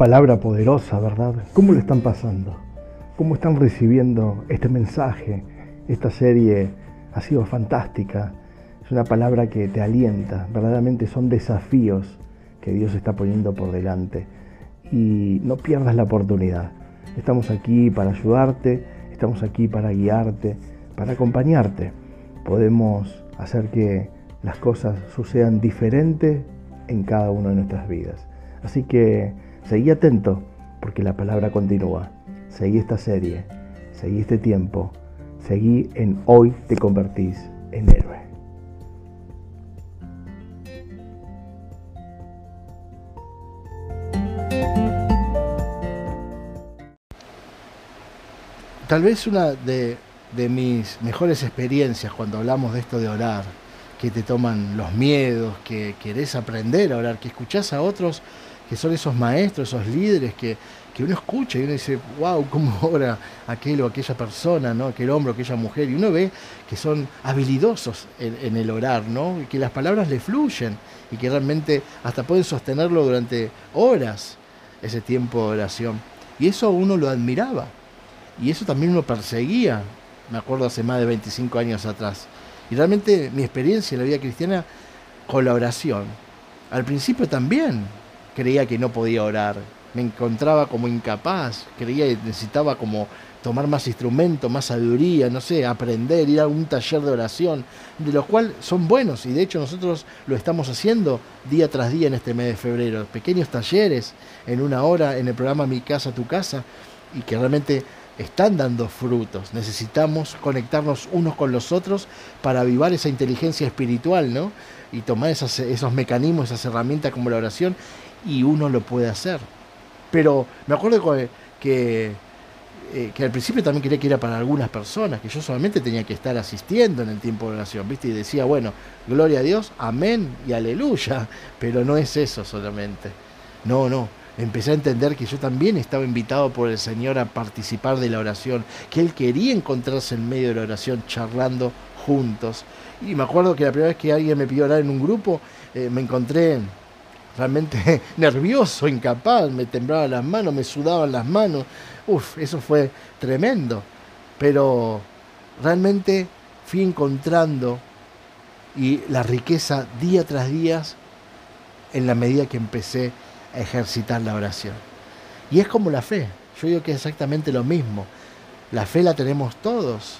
Palabra poderosa, ¿verdad? ¿Cómo lo están pasando? ¿Cómo están recibiendo este mensaje? Esta serie ha sido fantástica una palabra que te alienta, verdaderamente son desafíos que Dios está poniendo por delante y no pierdas la oportunidad. Estamos aquí para ayudarte, estamos aquí para guiarte, para acompañarte. Podemos hacer que las cosas sucedan diferentes en cada una de nuestras vidas. Así que seguí atento porque la palabra continúa. Seguí esta serie, seguí este tiempo, seguí en hoy te convertís en héroe. Tal vez una de, mis mejores experiencias cuando hablamos de esto de orar, que te toman los miedos, que querés aprender a orar, que escuchás a otros que son esos maestros, esos líderes que, uno escucha y uno dice, wow, cómo ora aquel o aquella persona, ¿no? aquel hombre o aquella mujer, y uno ve que son habilidosos en, el orar, ¿no? y que las palabras le fluyen y que realmente hasta pueden sostenerlo durante horas ese tiempo de oración. Y eso uno lo admiraba. Y eso también uno perseguía, me acuerdo hace más de 25 años atrás. Y realmente mi experiencia en la vida cristiana con la oración, al principio también creía que no podía orar, me encontraba como incapaz, creía que necesitaba como tomar más instrumento, más sabiduría, no sé, aprender, ir a un taller de oración, de los cuales son buenos y de hecho nosotros lo estamos haciendo día tras día en este mes de febrero, pequeños talleres en una hora en el programa Mi casa, tu casa, y que realmente están dando frutos. Necesitamos conectarnos unos con los otros para avivar esa inteligencia espiritual, ¿no? Y tomar esos mecanismos, esas herramientas como la oración, y uno lo puede hacer. Pero me acuerdo que, eh, que, al principio también quería que era para algunas personas, que yo solamente tenía que estar asistiendo en el tiempo de oración, ¿viste? Y decía, bueno, gloria a Dios, amén y aleluya, pero no es eso solamente. No, no, empecé a entender que yo también estaba invitado por el Señor a participar de la oración, que Él quería encontrarse en medio de la oración charlando juntos. Y me acuerdo que la primera vez que alguien me pidió orar en un grupo, eh, me encontré realmente nervioso, incapaz, me temblaban las manos, me sudaban las manos. Uf, eso fue tremendo. Pero realmente fui encontrando y la riqueza día tras día en la medida que empecé ejercitar la oración. Y es como la fe. Yo digo que es exactamente lo mismo. La fe la tenemos todos.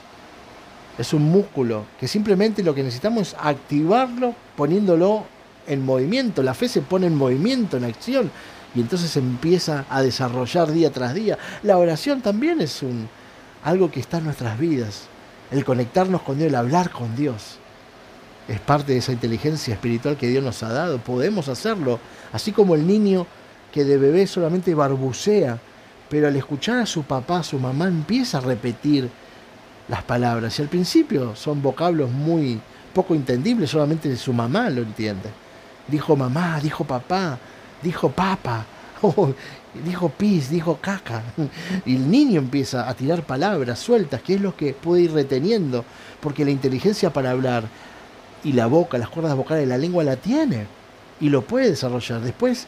Es un músculo que simplemente lo que necesitamos es activarlo poniéndolo en movimiento, la fe se pone en movimiento, en acción, y entonces empieza a desarrollar día tras día. La oración también es un, algo que está en nuestras vidas, el conectarnos con Dios, el hablar con Dios. Es parte de esa inteligencia espiritual que Dios nos ha dado. Podemos hacerlo, así como el niño que de bebé solamente barbucea, pero al escuchar a su papá, su mamá, empieza a repetir las palabras. Y al principio son vocablos muy poco entendibles, solamente su mamá lo entiende. Dijo mamá, dijo papá, dijo papa, oh, dijo pis, dijo caca. Y el niño empieza a tirar palabras sueltas, que es lo que puede ir reteniendo, porque la inteligencia para hablar y la boca, las cuerdas vocales, la lengua la tiene y lo puede desarrollar. Después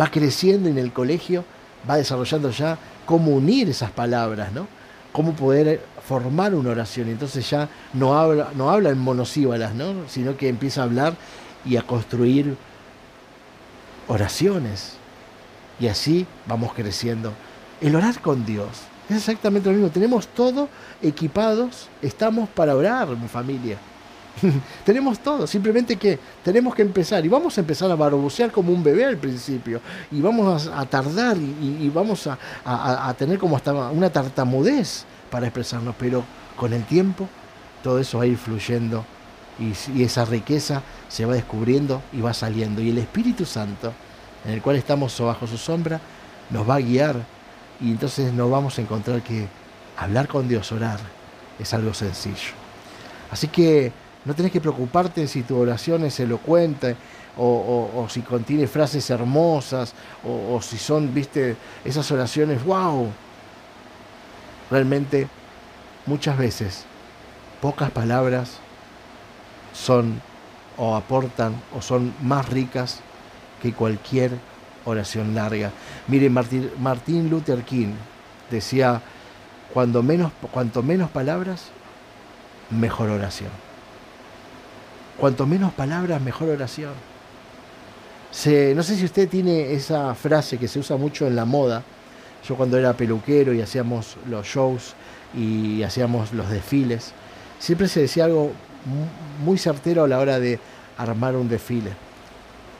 va creciendo en el colegio, va desarrollando ya cómo unir esas palabras, ¿no? Cómo poder formar una oración. Entonces ya no habla, no habla en monosíbalas, ¿no? Sino que empieza a hablar y a construir oraciones. Y así vamos creciendo. El orar con Dios es exactamente lo mismo. Tenemos todo equipados, estamos para orar, mi familia. tenemos todo, simplemente que tenemos que empezar y vamos a empezar a barbucear como un bebé al principio y vamos a, tardar y, vamos a, tener como hasta una tartamudez para expresarnos, pero con el tiempo todo eso va a ir fluyendo y, y esa riqueza se va descubriendo y va saliendo y el Espíritu Santo en el cual estamos bajo su sombra nos va a guiar y entonces nos vamos a encontrar que hablar con Dios, orar, es algo sencillo. Así que no tenés que preocuparte si tu oración es elocuente o, si contiene frases hermosas o, si son, viste, esas oraciones, wow. Realmente, muchas veces, pocas palabras son o aportan o son más ricas que cualquier oración larga. Martín, Martín Luther King decía, cuando menos, cuanto menos palabras, mejor oración. Cuanto menos palabras, mejor oración. no sé si usted tiene esa frase que se usa mucho en la moda. Yo cuando era peluquero y hacíamos los shows y hacíamos los desfiles, siempre se decía algo muy certero a la hora de armar un desfile.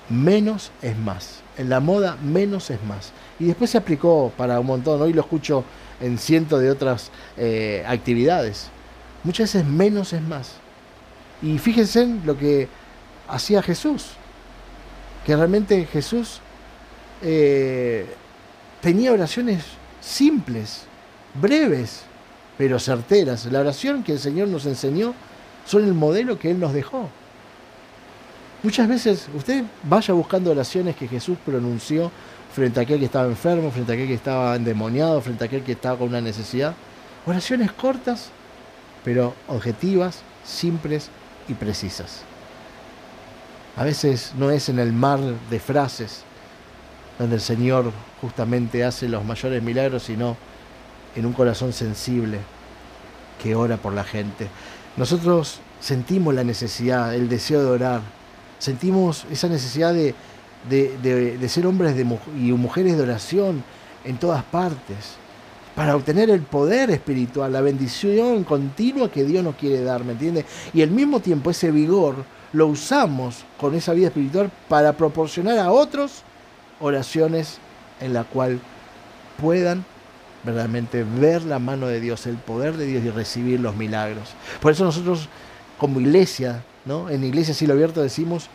Menos es más. En la moda, menos es más. Y después se aplicó para un montón. Hoy lo escucho en cientos de otras eh, actividades. Muchas veces menos es más. Y fíjense en lo que hacía Jesús, que realmente Jesús eh, tenía oraciones simples, breves, pero certeras. La oración que el Señor nos enseñó son el modelo que Él nos dejó. Muchas veces usted vaya buscando oraciones que Jesús pronunció frente a aquel que estaba enfermo, frente a aquel que estaba endemoniado, frente a aquel que estaba con una necesidad. Oraciones cortas, pero objetivas, simples y precisas. A veces no es en el mar de frases donde el Señor justamente hace los mayores milagros, sino en un corazón sensible que ora por la gente. Nosotros sentimos la necesidad, el deseo de orar, sentimos esa necesidad de, de, ser hombres y mujeres de oración en todas partes para obtener el poder espiritual, la bendición continua que Dios nos quiere dar, ¿me entiende? Y al mismo tiempo ese vigor lo usamos con esa vida espiritual para proporcionar a otros oraciones en la cual puedan verdaderamente ver la mano de Dios, el poder de Dios y recibir los milagros. Por eso nosotros como iglesia, ¿no? En Iglesia Cielo Abierto decimos,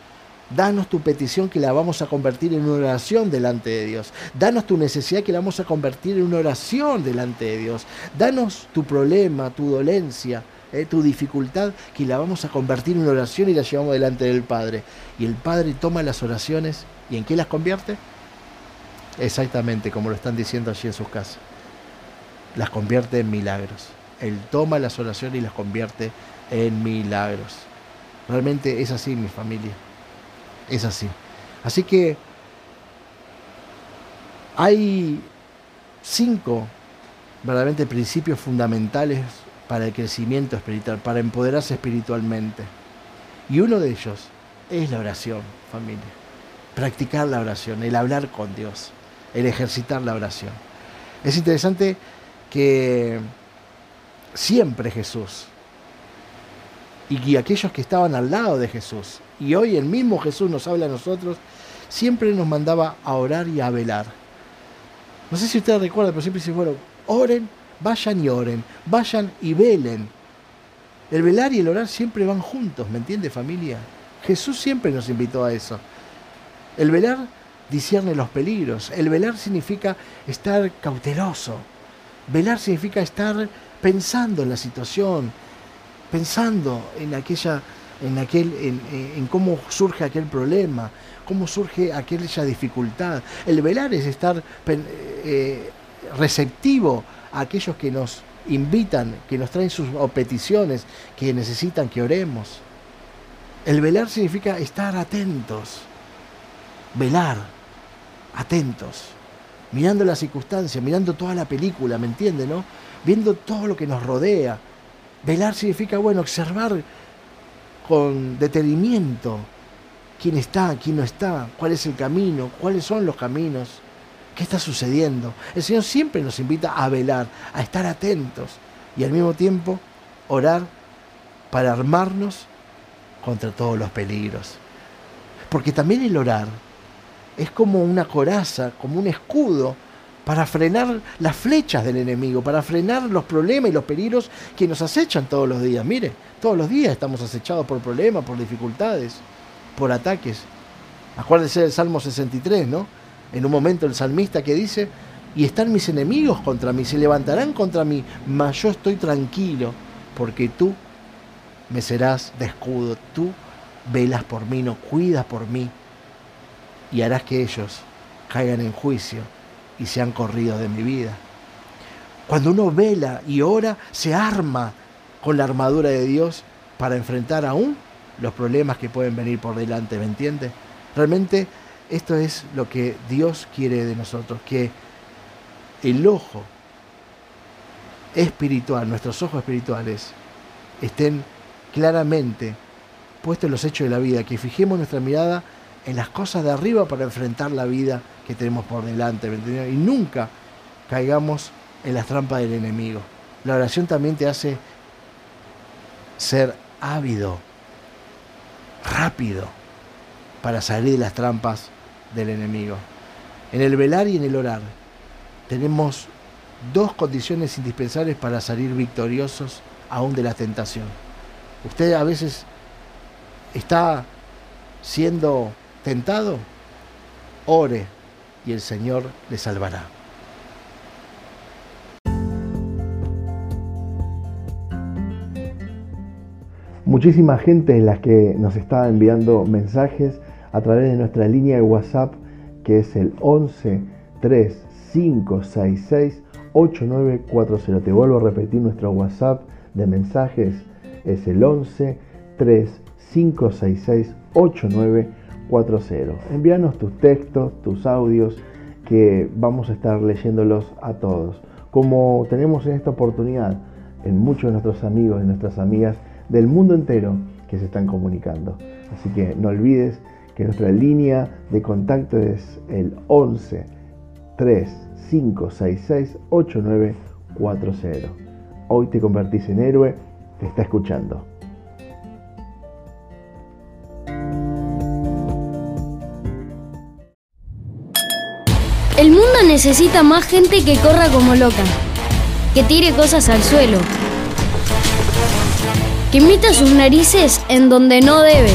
Danos tu petición que la vamos a convertir en una oración delante de Dios. Danos tu necesidad que la vamos a convertir en una oración delante de Dios. Danos tu problema, tu dolencia, eh, tu dificultad que la vamos a convertir en una oración y la llevamos delante del Padre. Y el Padre toma las oraciones y ¿en qué las convierte? Exactamente como lo están diciendo allí en sus casas. Las convierte en milagros. Él toma las oraciones y las convierte en milagros. Realmente es así, mi familia. Es así. Así que hay cinco verdaderamente principios fundamentales para el crecimiento espiritual, para empoderarse espiritualmente. Y uno de ellos es la oración, familia. Practicar la oración, el hablar con Dios, el ejercitar la oración. Es interesante que siempre Jesús y aquellos que estaban al lado de Jesús. Y hoy el mismo Jesús nos habla a nosotros, siempre nos mandaba a orar y a velar. No sé si ustedes recuerdan, pero siempre dice, bueno, oren, vayan y oren, vayan y velen. El velar y el orar siempre van juntos, ¿me entiende familia? Jesús siempre nos invitó a eso. El velar discierne los peligros. El velar significa estar cauteloso. Velar significa estar pensando en la situación, pensando en aquella, en aquel, en, cómo surge aquel problema, cómo surge aquella dificultad. El velar es estar eh, receptivo a aquellos que nos invitan, que nos traen sus peticiones, que necesitan que oremos. El velar significa estar atentos, velar, atentos, mirando las circunstancias, mirando toda la película, ¿me entiende, no? Viendo todo lo que nos rodea, Velar significa, bueno, observar con detenimiento quién está, quién no está, cuál es el camino, cuáles son los caminos, qué está sucediendo. El Señor siempre nos invita a velar, a estar atentos y al mismo tiempo orar para armarnos contra todos los peligros. Porque también el orar es como una coraza, como un escudo para frenar las flechas del enemigo, para frenar los problemas y los peligros que nos acechan todos los días. Mire, todos los días estamos acechados por problemas, por dificultades, por ataques. Acuérdese del Salmo 63, ¿no? En un momento el salmista que dice, y están mis enemigos contra mí, se levantarán contra mí, mas yo estoy tranquilo, porque tú me serás de escudo, tú velas por mí, no cuidas por mí, y harás que ellos caigan en juicio y se han corrido de mi vida. Cuando uno vela y ora, se arma con la armadura de Dios para enfrentar aún los problemas que pueden venir por delante, ¿me entiende? Realmente esto es lo que Dios quiere de nosotros, que el ojo espiritual, nuestros ojos espirituales, estén claramente puestos en los hechos de la vida, que fijemos nuestra mirada en las cosas de arriba para enfrentar la vida que tenemos por delante, y nunca caigamos en las trampas del enemigo. La oración también te hace ser ávido, rápido, para salir de las trampas del enemigo. En el velar y en el orar tenemos dos condiciones indispensables para salir victoriosos aún de la tentación. Usted a veces está siendo tentado, ore y el Señor le salvará. Muchísima gente es la que nos está enviando mensajes a través de nuestra línea de WhatsApp que es el 11 3566 8940. Te vuelvo a repetir nuestro WhatsApp de mensajes es el 11 3566 8940. 40. Envíanos tus textos, tus audios, que vamos a estar leyéndolos a todos. Como tenemos en esta oportunidad en muchos de nuestros amigos y nuestras amigas del mundo entero que se están comunicando. Así que no olvides que nuestra línea de contacto es el 11 3566 8940. Hoy te convertís en héroe, te está escuchando. Necesita más gente que corra como loca, que tire cosas al suelo, que meta sus narices en donde no debe.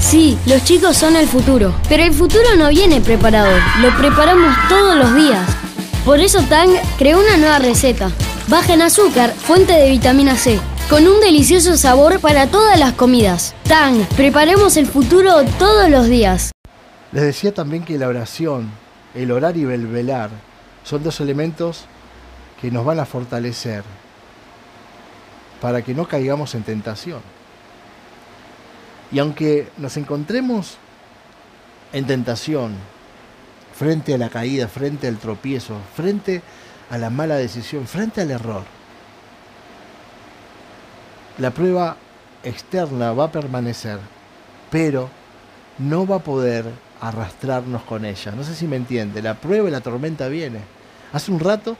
Sí, los chicos son el futuro, pero el futuro no viene preparado, lo preparamos todos los días. Por eso Tang creó una nueva receta, baja en azúcar, fuente de vitamina C, con un delicioso sabor para todas las comidas. Tang, preparemos el futuro todos los días. Les decía también que la oración el orar y el velar son dos elementos que nos van a fortalecer para que no caigamos en tentación. Y aunque nos encontremos en tentación, frente a la caída, frente al tropiezo, frente a la mala decisión, frente al error, la prueba externa va a permanecer, pero no va a poder arrastrarnos con ella. No sé si me entiende. La prueba y la tormenta viene. Hace un rato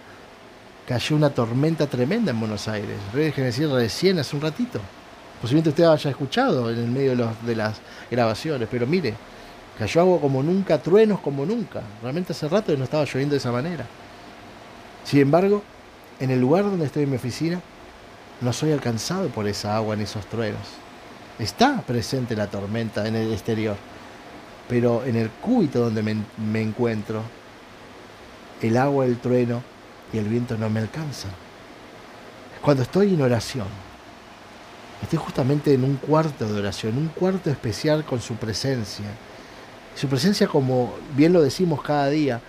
cayó una tormenta tremenda en Buenos Aires. Recién, hace un ratito. Posiblemente usted haya escuchado en el medio de, de las grabaciones, pero mire, cayó agua como nunca, truenos como nunca. Realmente hace rato no estaba lloviendo de esa manera. Sin embargo, en el lugar donde estoy en mi oficina, no soy alcanzado por esa agua ni esos truenos. Está presente la tormenta en el exterior, pero en el cúbito donde me, me encuentro, el agua, el trueno y el viento no me alcanzan. Cuando estoy en oración, estoy justamente en un cuarto de oración, un cuarto especial con su presencia. Su presencia, como bien lo decimos cada día,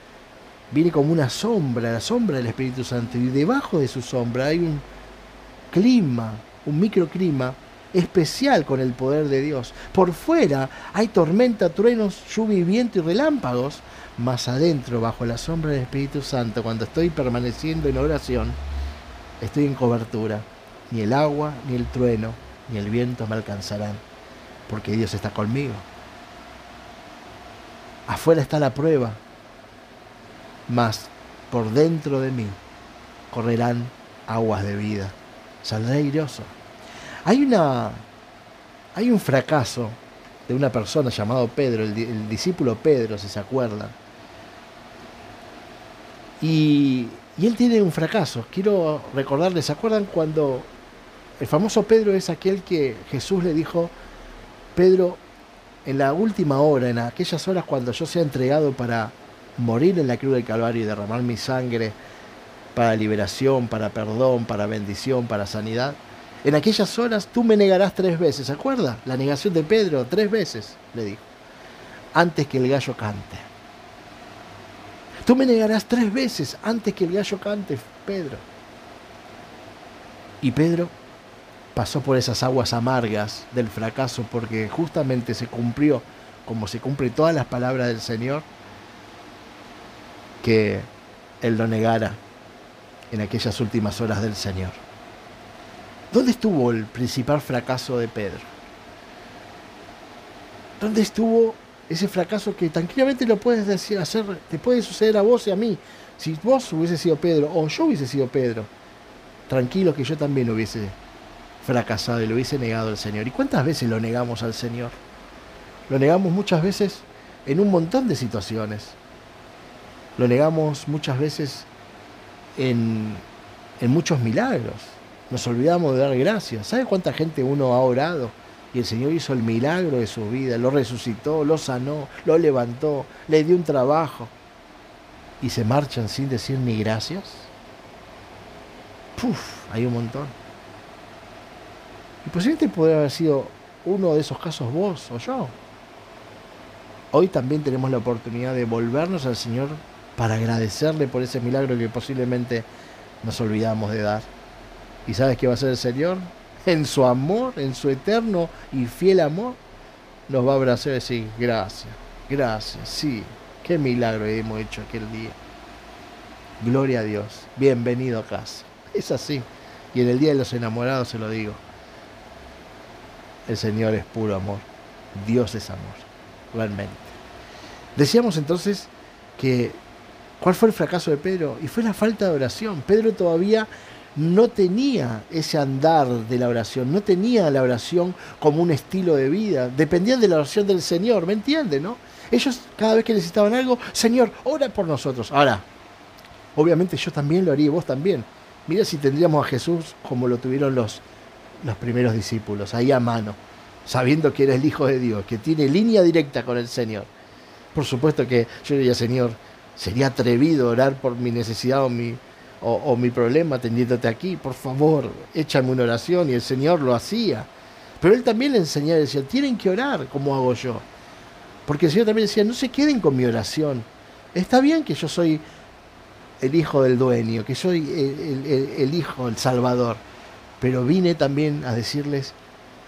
viene como una sombra, la sombra del Espíritu Santo. Y debajo de su sombra hay un clima, un microclima especial con el poder de Dios. Por fuera hay tormenta, truenos, lluvia y viento y relámpagos. Más adentro, bajo la sombra del Espíritu Santo, cuando estoy permaneciendo en oración, estoy en cobertura. Ni el agua, ni el trueno, ni el viento me alcanzarán, porque Dios está conmigo. Afuera está la prueba, mas por dentro de mí correrán aguas de vida. Saldré airoso. Hay una hay un fracaso de una persona llamado Pedro, el, discípulo Pedro, si se acuerdan. Y, y él tiene un fracaso. Quiero recordarles, ¿se acuerdan cuando el famoso Pedro es aquel que Jesús le dijo, Pedro, en la última hora, en aquellas horas cuando yo sea entregado para morir en la cruz del Calvario y derramar mi sangre para liberación, para perdón, para bendición, para sanidad, en aquellas horas tú me negarás tres veces, ¿se acuerda? La negación de Pedro, tres veces, le dijo, antes que el gallo cante. Tú me negarás tres veces antes que el gallo cante, Pedro. Y Pedro pasó por esas aguas amargas del fracaso porque justamente se cumplió, como se cumple todas las palabras del Señor, que él lo negara en aquellas últimas horas del Señor. ¿Dónde estuvo el principal fracaso de Pedro? ¿Dónde estuvo ese fracaso que tranquilamente lo puedes decir, hacer, te puede suceder a vos y a mí? Si vos hubiese sido Pedro o yo hubiese sido Pedro, tranquilo que yo también hubiese fracasado y lo hubiese negado al Señor. ¿Y cuántas veces lo negamos al Señor? Lo negamos muchas veces en un montón de situaciones. Lo negamos muchas veces en, en muchos milagros. Nos olvidamos de dar gracias. ¿Sabe cuánta gente uno ha orado? Y el Señor hizo el milagro de su vida, lo resucitó, lo sanó, lo levantó, le dio un trabajo. Y se marchan sin decir ni gracias. Puf, hay un montón. Y posiblemente podría haber sido uno de esos casos vos o yo. Hoy también tenemos la oportunidad de volvernos al Señor para agradecerle por ese milagro que posiblemente nos olvidamos de dar. ¿Y sabes qué va a hacer el Señor? En su amor, en su eterno y fiel amor, nos va a abrazar y decir, gracias, gracias, sí, qué milagro hemos hecho aquel día. Gloria a Dios, bienvenido a casa. Es así. Y en el Día de los Enamorados se lo digo. El Señor es puro amor. Dios es amor, realmente. Decíamos entonces que ¿Cuál fue el fracaso de Pedro? Y fue la falta de oración. Pedro todavía no tenía ese andar de la oración, no tenía la oración como un estilo de vida, dependían de la oración del Señor, ¿me entiende, no? Ellos cada vez que necesitaban algo, Señor, ora por nosotros. Ahora, obviamente yo también lo haría, vos también. Mira si tendríamos a Jesús como lo tuvieron los, los primeros discípulos, ahí a mano, sabiendo que era el Hijo de Dios, que tiene línea directa con el Señor. Por supuesto que yo diría, Señor, Sería atrevido orar por mi necesidad o mi, o, mi problema atendiéndote aquí. Por favor, échame una oración. Y el Señor lo hacía. Pero Él también le enseñaba, decía, tienen que orar como hago yo. Porque el Señor también decía, no se queden con mi oración. Está bien que yo soy el hijo del dueño, que soy el, el hijo, el salvador. Pero vine también a decirles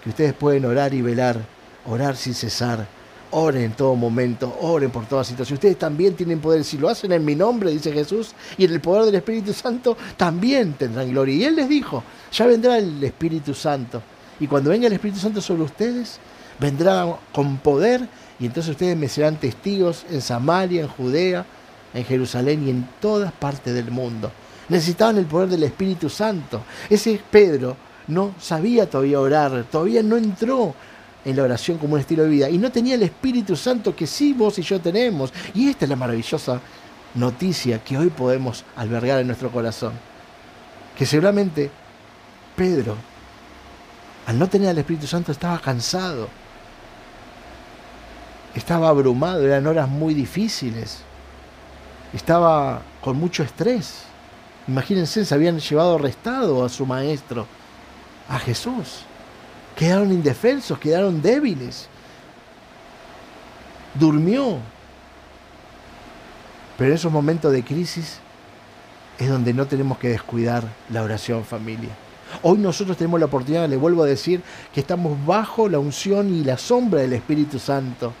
que ustedes pueden orar y velar, orar sin cesar Oren en todo momento, oren por toda situación. Ustedes también tienen poder. Si lo hacen en mi nombre, dice Jesús, y en el poder del Espíritu Santo, también tendrán gloria. Y Él les dijo, ya vendrá el Espíritu Santo. Y cuando venga el Espíritu Santo sobre ustedes, vendrá con poder. Y entonces ustedes me serán testigos en Samaria, en Judea, en Jerusalén y en todas partes del mundo. Necesitaban el poder del Espíritu Santo. Ese Pedro no sabía todavía orar, todavía no entró en la oración como un estilo de vida y no tenía el Espíritu Santo que sí vos y yo tenemos. Y esta es la maravillosa noticia que hoy podemos albergar en nuestro corazón. Que seguramente Pedro, al no tener el Espíritu Santo, estaba cansado, estaba abrumado, eran horas muy difíciles, estaba con mucho estrés. Imagínense, se habían llevado arrestado a su maestro, a Jesús. Quedaron indefensos, quedaron débiles. Durmió. Pero en esos momentos de crisis es donde no tenemos que descuidar la oración familia. Hoy nosotros tenemos la oportunidad, le vuelvo a decir, que estamos bajo la unción y la sombra del Espíritu Santo.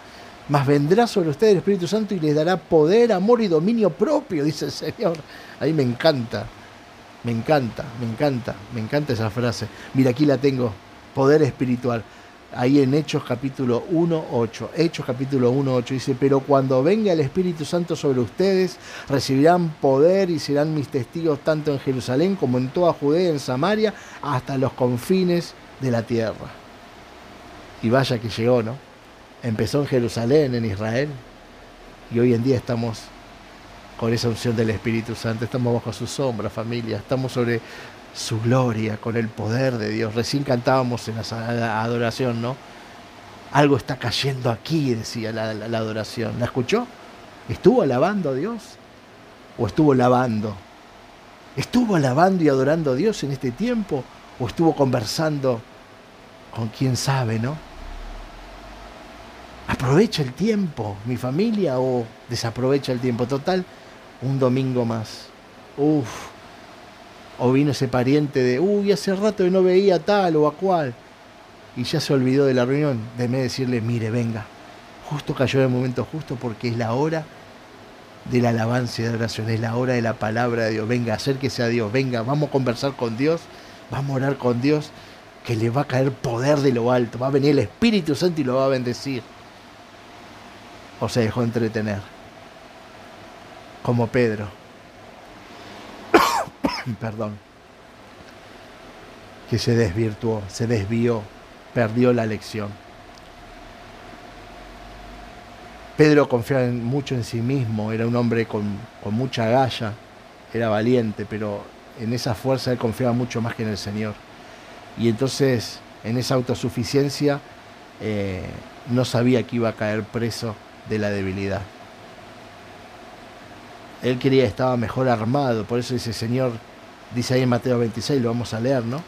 Mas vendrá sobre ustedes el Espíritu Santo y les dará poder, amor y dominio propio, dice el Señor. Ahí me encanta, me encanta, me encanta, me encanta esa frase. Mira, aquí la tengo, poder espiritual. Ahí en Hechos capítulo 1, 8. Hechos capítulo 1, 8 dice, pero cuando venga el Espíritu Santo sobre ustedes, recibirán poder y serán mis testigos tanto en Jerusalén como en toda Judea, en Samaria, hasta los confines de la tierra. Y vaya que llegó, ¿no? Empezó en Jerusalén, en Israel, y hoy en día estamos con esa unción del Espíritu Santo, estamos bajo su sombra, familia, estamos sobre su gloria, con el poder de Dios. Recién cantábamos en la adoración, ¿no? Algo está cayendo aquí, decía la, adoración. ¿La escuchó? ¿Estuvo alabando a Dios? ¿O estuvo lavando? ¿Estuvo alabando y adorando a Dios en este tiempo? ¿O estuvo conversando con quién sabe, no? Aprovecha el tiempo, mi familia, o desaprovecha el tiempo. Total, un domingo más. Uf, o vino ese pariente de, uy, hace rato que no veía tal o a cual. Y ya se olvidó de la reunión. De mí decirle, mire, venga. Justo cayó el momento justo porque es la hora de la alabanza y de oración. Es la hora de la palabra de Dios. Venga, acérquese a Dios. Venga, vamos a conversar con Dios. Vamos a orar con Dios. Que le va a caer poder de lo alto. Va a venir el Espíritu Santo y lo va a bendecir. O se dejó entretener. Como Pedro perdón, que se desvirtuó, se desvió, perdió la lección. Pedro confiaba mucho en sí mismo, era un hombre con, mucha galla, era valiente, pero en esa fuerza él confiaba mucho más que en el Señor. Y entonces, en esa autosuficiencia, eh, no sabía que iba a caer preso de la debilidad. Él quería, estaba mejor armado, por eso dice, Señor, Dice ahí en Mateo 26, lo vamos a leer, ¿no?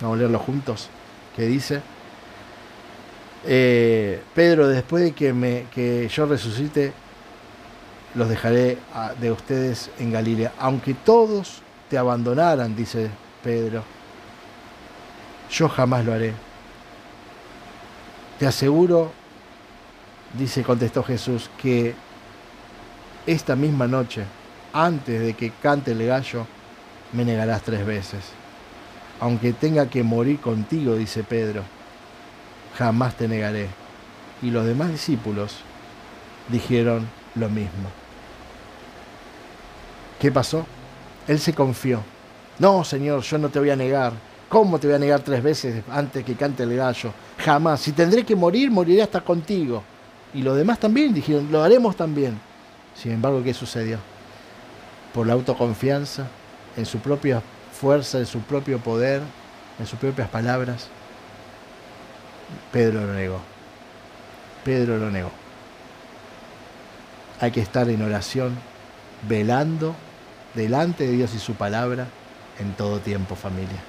Vamos a leerlo juntos. Que dice, eh, Pedro, después de que, me, que yo resucite, los dejaré de ustedes en Galilea. Aunque todos te abandonaran, dice Pedro, yo jamás lo haré. Te aseguro, dice, contestó Jesús, que esta misma noche, antes de que cante el gallo, me negarás tres veces. Aunque tenga que morir contigo, dice Pedro, jamás te negaré. Y los demás discípulos dijeron lo mismo. ¿Qué pasó? Él se confió. No, Señor, yo no te voy a negar. ¿Cómo te voy a negar tres veces antes que cante el gallo? Jamás. Si tendré que morir, moriré hasta contigo. Y los demás también dijeron, lo haremos también. Sin embargo, ¿qué sucedió? Por la autoconfianza, en su propia fuerza, en su propio poder, en sus propias palabras, Pedro lo negó. Pedro lo negó. Hay que estar en oración, velando delante de Dios y su palabra en todo tiempo, familia,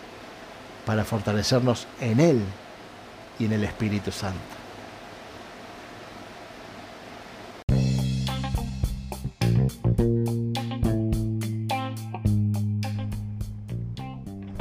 para fortalecernos en Él y en el Espíritu Santo.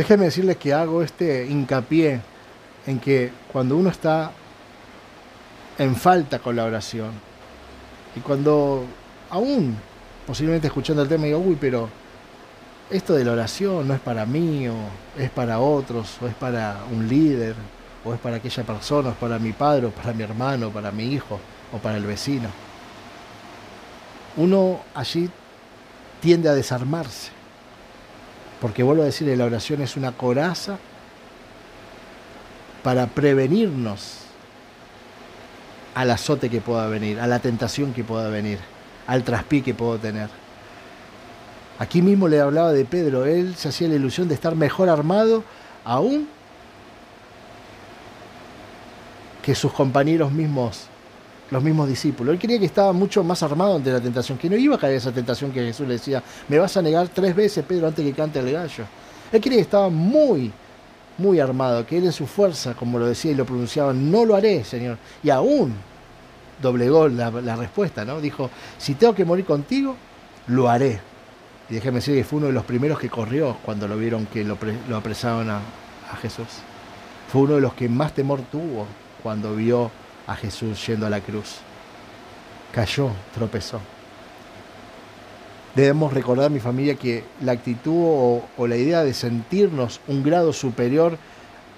Déjenme decirles que hago este hincapié en que cuando uno está en falta con la oración y cuando aún posiblemente escuchando el tema digo, uy, pero esto de la oración no es para mí o es para otros o es para un líder o es para aquella persona o es para mi padre o para mi hermano o para mi hijo o para el vecino. Uno allí tiende a desarmarse porque vuelvo a decir, la oración es una coraza para prevenirnos al azote que pueda venir, a la tentación que pueda venir, al traspié que puedo tener. Aquí mismo le hablaba de Pedro, él se hacía la ilusión de estar mejor armado aún que sus compañeros mismos los mismos discípulos. Él creía que estaba mucho más armado ante la tentación, que no iba a caer esa tentación que Jesús le decía, me vas a negar tres veces, Pedro, antes que cante el gallo. Él creía que estaba muy, muy armado, que él en su fuerza, como lo decía y lo pronunciaba, no lo haré, Señor. Y aún doblegó la, respuesta, ¿no? Dijo, si tengo que morir contigo, lo haré. Y déjeme decir que fue uno de los primeros que corrió cuando lo vieron que lo, apresaban a, a Jesús. Fue uno de los que más temor tuvo cuando vio a Jesús yendo a la cruz. Cayó, tropezó. Debemos recordar, mi familia, que la actitud o, la idea de sentirnos un grado superior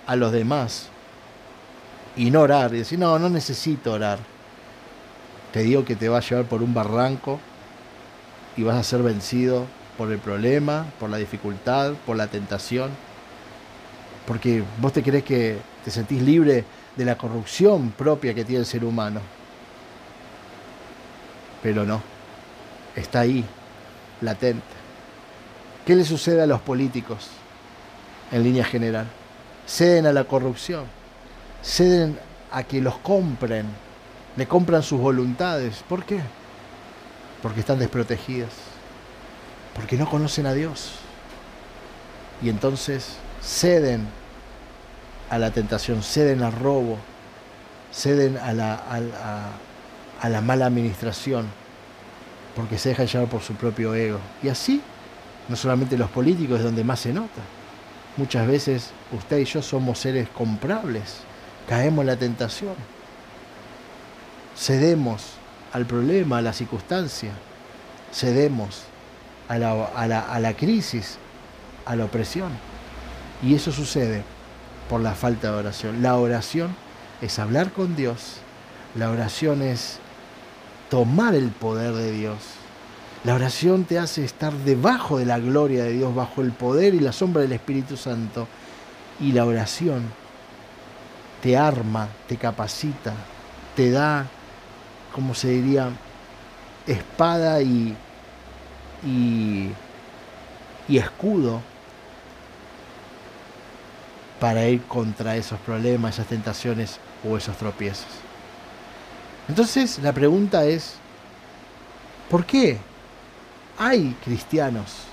a los demás y no orar y decir, no, no necesito orar. Te digo que te va a llevar por un barranco y vas a ser vencido por el problema, por la dificultad, por la tentación. Porque vos te crees que te sentís libre de la corrupción propia que tiene el ser humano. Pero no, está ahí, latente. ¿Qué le sucede a los políticos en línea general? Ceden a la corrupción, ceden a que los compren, le compran sus voluntades. ¿Por qué? Porque están desprotegidos, porque no conocen a Dios. Y entonces ceden a la tentación, ceden al robo, ceden a la, a, la mala administración, porque se dejan llevar por su propio ego. Y así, no solamente los políticos es donde más se nota. Muchas veces usted y yo somos seres comprables, caemos en la tentación, cedemos al problema, a la circunstancia, cedemos a la, a la, a la crisis, a la opresión. Y eso sucede por la falta de oración. La oración es hablar con Dios. La oración es tomar el poder de Dios. La oración te hace estar debajo de la gloria de Dios, bajo el poder y la sombra del Espíritu Santo. Y la oración te arma, te capacita, te da, como se diría, espada y, y, y escudo para ir contra esos problemas, esas tentaciones o esos tropiezos. Entonces la pregunta es, ¿por qué hay cristianos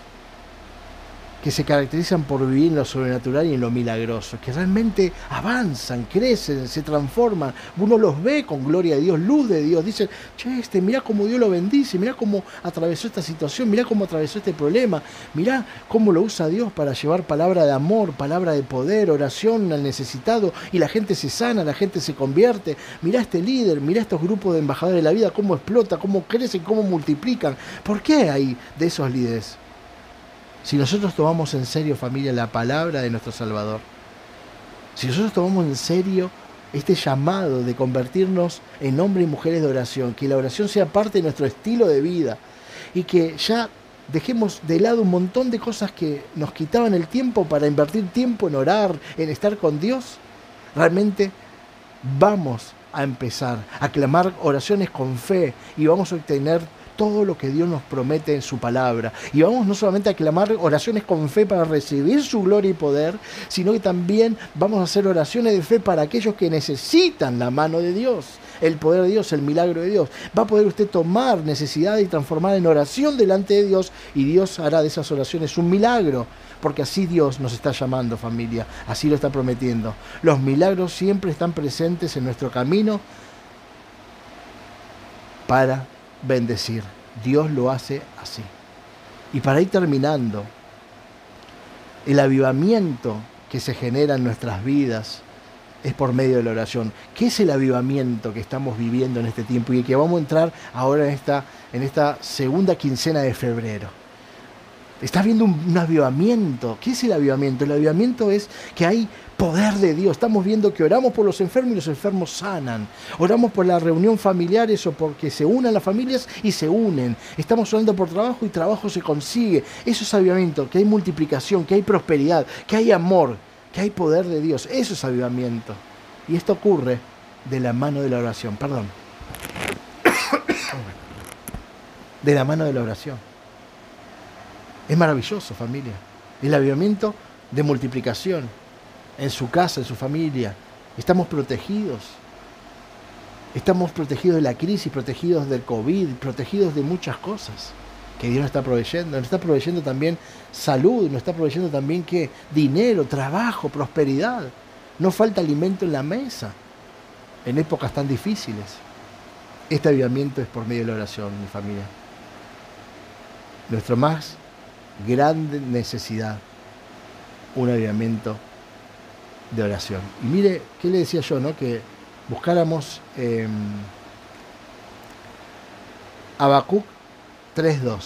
que se caracterizan por vivir en lo sobrenatural y en lo milagroso, que realmente avanzan, crecen, se transforman. Uno los ve con gloria de Dios, luz de Dios. Dicen, che, este, mira cómo Dios lo bendice, mira cómo atravesó esta situación, mira cómo atravesó este problema, mira cómo lo usa Dios para llevar palabra de amor, palabra de poder, oración al necesitado, y la gente se sana, la gente se convierte. Mira este líder, mira estos grupos de embajadores de la vida, cómo explota, cómo crecen, cómo multiplican. ¿Por qué hay de esos líderes? Si nosotros tomamos en serio, familia, la palabra de nuestro Salvador, si nosotros tomamos en serio este llamado de convertirnos en hombres y mujeres de oración, que la oración sea parte de nuestro estilo de vida y que ya dejemos de lado un montón de cosas que nos quitaban el tiempo para invertir tiempo en orar, en estar con Dios, realmente vamos a empezar a clamar oraciones con fe y vamos a obtener todo lo que Dios nos promete en su palabra. Y vamos no solamente a clamar oraciones con fe para recibir su gloria y poder, sino que también vamos a hacer oraciones de fe para aquellos que necesitan la mano de Dios, el poder de Dios, el milagro de Dios. Va a poder usted tomar necesidad y transformar en oración delante de Dios y Dios hará de esas oraciones un milagro porque así Dios nos está llamando familia, así lo está prometiendo. Los milagros siempre están presentes en nuestro camino para bendecir. Dios lo hace así. Y para ir terminando El avivamiento que se genera en nuestras vidas es por medio de la oración. ¿Qué es el avivamiento que estamos viviendo en este tiempo y que vamos a entrar ahora en esta, en esta segunda quincena de febrero? Estás viendo un, avivamiento. ¿Qué es el avivamiento? El avivamiento es que hay poder de Dios. Estamos viendo que oramos por los enfermos y los enfermos sanan. Oramos por la reunión familiares o porque se unan las familias y se unen. Estamos orando por trabajo y trabajo se consigue. Eso es avivamiento, que hay multiplicación, que hay prosperidad, que hay amor, que hay poder de Dios. Eso es avivamiento. Y esto ocurre de la mano de la oración. Perdón. De la mano de la oración. Es maravilloso, familia. El avivamiento de multiplicación en su casa, en su familia. Estamos protegidos. Estamos protegidos de la crisis, protegidos del COVID, protegidos de muchas cosas que Dios nos está proveyendo. Nos está proveyendo también salud, nos está proveyendo también dinero, trabajo, prosperidad. No falta alimento en la mesa en épocas tan difíciles. Este avivamiento es por medio de la oración, mi familia. Nuestra más grande necesidad, un avivamiento de oración. Y mire, ¿qué le decía yo, no? Que buscáramos eh, Habacuc 3.2.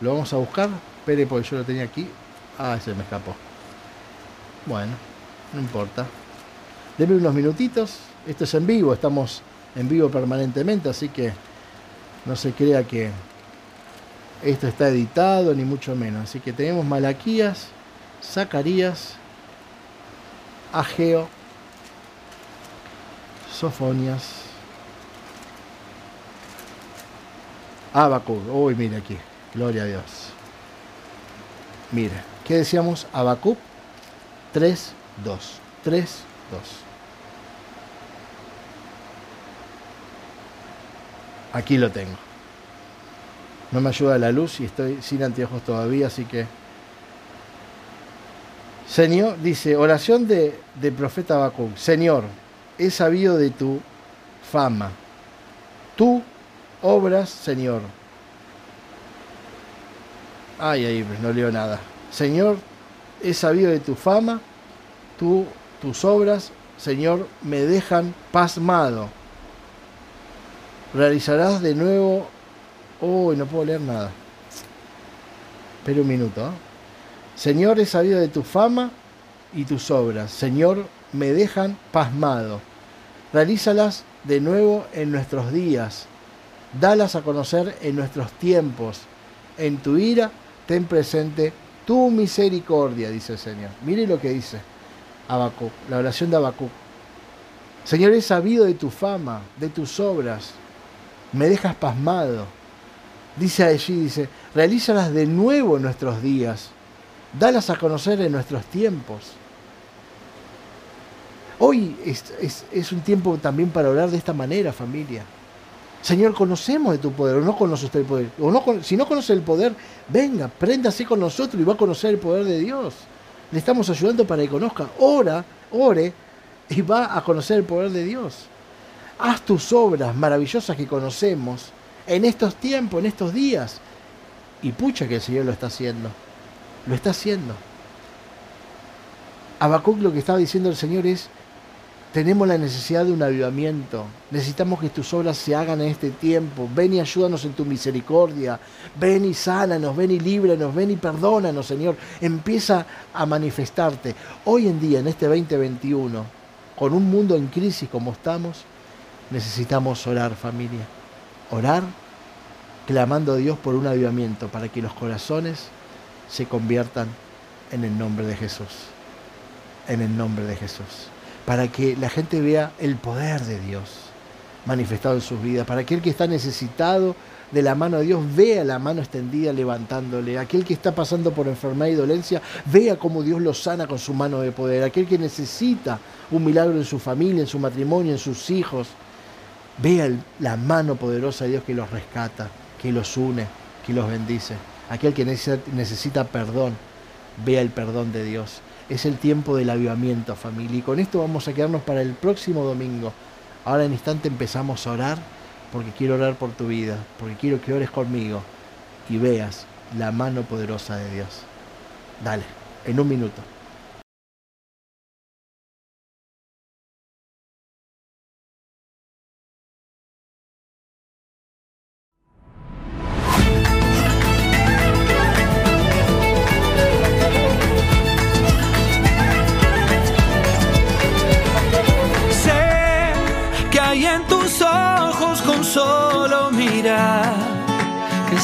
Lo vamos a buscar. Espere, porque yo lo tenía aquí. Ah, se me escapó. Bueno, no importa. Deme unos minutitos. Esto es en vivo, estamos en vivo permanentemente, así que no se crea que esto está editado, ni mucho menos. Así que tenemos Malaquías, Zacarías, Ageo, Sofonias, Habacuc. Uy, mire aquí. Gloria a Dios. Mire, ¿qué decíamos? Habacuc 3, 2. 3, 2. Aquí lo tengo. No me ayuda la luz y estoy sin anteojos todavía, así que... Señor, dice, oración de, del profeta Habacuc. Señor, he sabido de tu fama. Tú obras, Señor. Ay, ay, pues no leo nada. Señor, he sabido de tu fama, tú, tus obras, Señor, me dejan pasmado. Realizarás de nuevo. Uy, no puedo leer nada. Espera un minuto. ¿eh? Señor, he sabido de tu fama y tus obras. Señor, me dejan pasmado. Realízalas de nuevo en nuestros días dalas a conocer en nuestros tiempos. En tu ira, ten presente tu misericordia, dice el Señor. Mire lo que dice Habacuc, la oración de Habacuc. Señor, he sabido de tu fama, de tus obras. Me dejas pasmado. Dice allí, dice, realízalas de nuevo en nuestros días. Dalas a conocer en nuestros tiempos. Hoy es, es un tiempo también para orar de esta manera, familia. Señor, conocemos de tu poder, o no conoce usted el poder. O no, si no conoce el poder, venga, préndase con nosotros y va a conocer el poder de Dios. Le estamos ayudando para que conozca. Ora, ore y va a conocer el poder de Dios. Haz tus obras maravillosas que conocemos en estos tiempos, en estos días. Y pucha que el Señor lo está haciendo. Lo está haciendo. Habacuc lo que estaba diciendo el Señor es, tenemos la necesidad de un avivamiento. Necesitamos que tus obras se hagan en este tiempo. Ven y ayúdanos en tu misericordia. Ven y sánanos, ven y líbranos, ven y perdónanos, Señor. Empieza a manifestarte. Hoy en día, en este 2021, con un mundo en crisis como estamos, necesitamos orar, familia. Orar clamando a Dios por un avivamiento para que los corazones se conviertan en el nombre de Jesús. En el nombre de Jesús para que la gente vea el poder de Dios manifestado en sus vidas, para aquel que está necesitado de la mano de Dios vea la mano extendida levantándole, aquel que está pasando por enfermedad y dolencia vea cómo Dios lo sana con su mano de poder, aquel que necesita un milagro en su familia, en su matrimonio, en sus hijos, vea la mano poderosa de Dios que los rescata, que los une, que los bendice, aquel que necesita perdón, vea el perdón de Dios es el tiempo del avivamiento, familia. Y con esto vamos a quedarnos para el próximo domingo. Ahora en instante empezamos a orar porque quiero orar por tu vida, porque quiero que ores conmigo y veas la mano poderosa de Dios. Dale. en un minuto.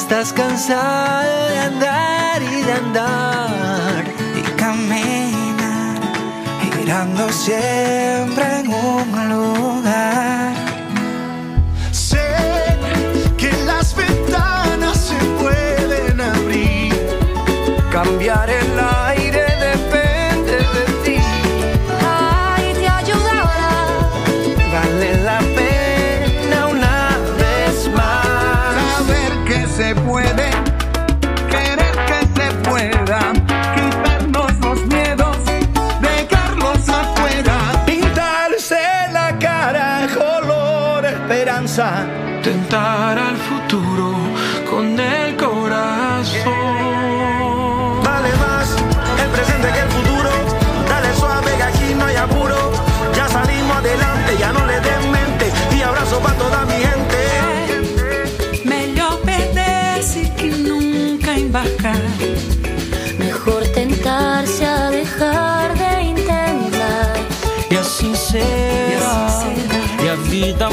Estás cansado de andar y de andar y caminar, girando siempre en un lugar. Sé que las ventanas se pueden abrir, cambiar el aire esperanza. Tentar al futuro con el corazón. Vale más el presente que el futuro. Dale suave que aquí no hay apuro. Ya salimos adelante, ya no le den mente. Y abrazo para toda mi gente. Melhor perder-se que nunca embarcar. Mejor tentarse a dejar de intentar. E assim será. E a vida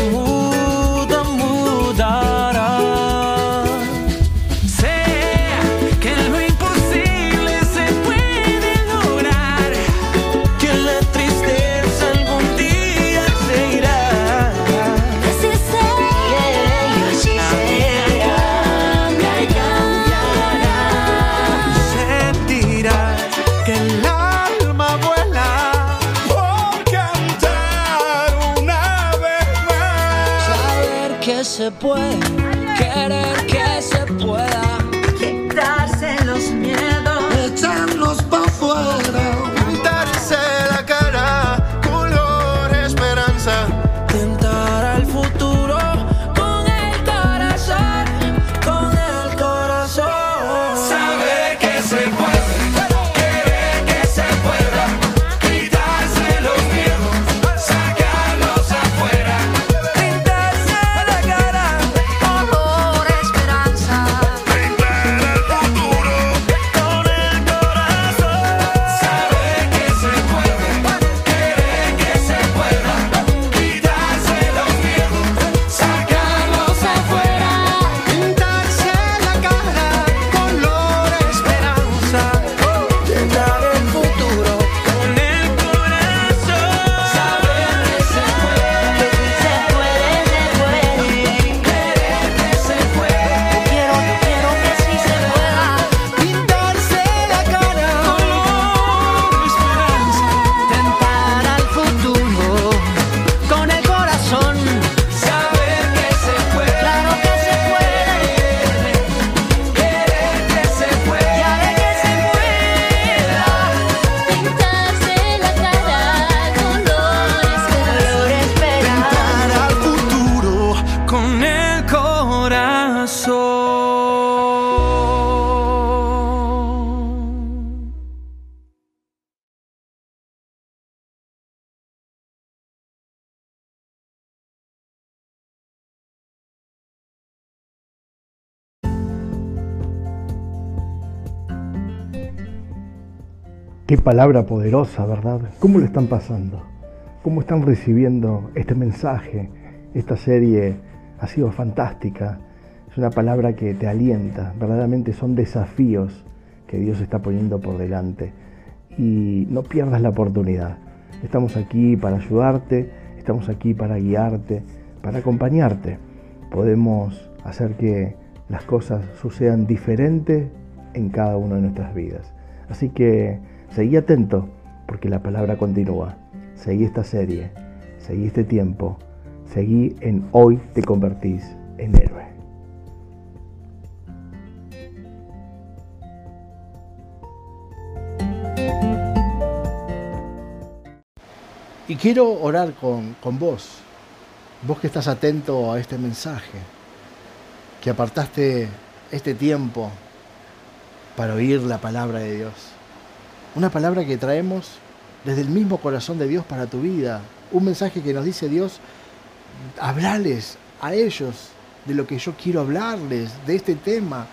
palabra poderosa, ¿verdad? ¿Cómo lo están pasando? ¿Cómo están recibiendo este mensaje? Esta serie ha sido fantástica. Es una palabra que te alienta. Verdaderamente son desafíos que Dios está poniendo por delante. Y no pierdas la oportunidad. Estamos aquí para ayudarte, estamos aquí para guiarte, para acompañarte. Podemos hacer que las cosas sucedan diferentes en cada una de nuestras vidas. Así que seguí atento porque la palabra continúa. Seguí esta serie, seguí este tiempo, seguí en hoy te convertís en héroe. Y quiero orar con, con vos, vos que estás atento a este mensaje, que apartaste este tiempo para oír la palabra de Dios. Una palabra que traemos desde el mismo corazón de Dios para tu vida. Un mensaje que nos dice Dios, hablales a ellos de lo que yo quiero hablarles, de este tema,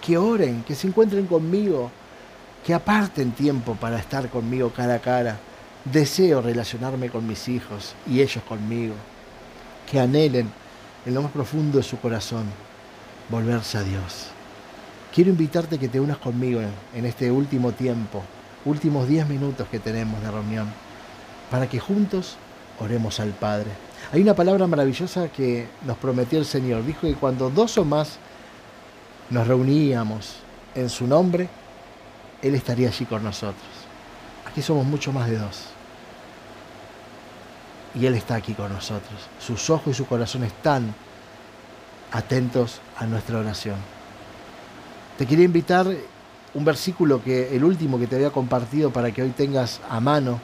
que oren, que se encuentren conmigo, que aparten tiempo para estar conmigo cara a cara. Deseo relacionarme con mis hijos y ellos conmigo. Que anhelen en lo más profundo de su corazón volverse a Dios. Quiero invitarte que te unas conmigo en este último tiempo, últimos 10 minutos que tenemos de reunión, para que juntos oremos al Padre. Hay una palabra maravillosa que nos prometió el Señor. Dijo que cuando dos o más nos reuníamos en su nombre, Él estaría allí con nosotros. Aquí somos mucho más de dos. Y Él está aquí con nosotros. Sus ojos y su corazón están atentos a nuestra oración. Te quería invitar un versículo que el último que te había compartido para que hoy tengas a mano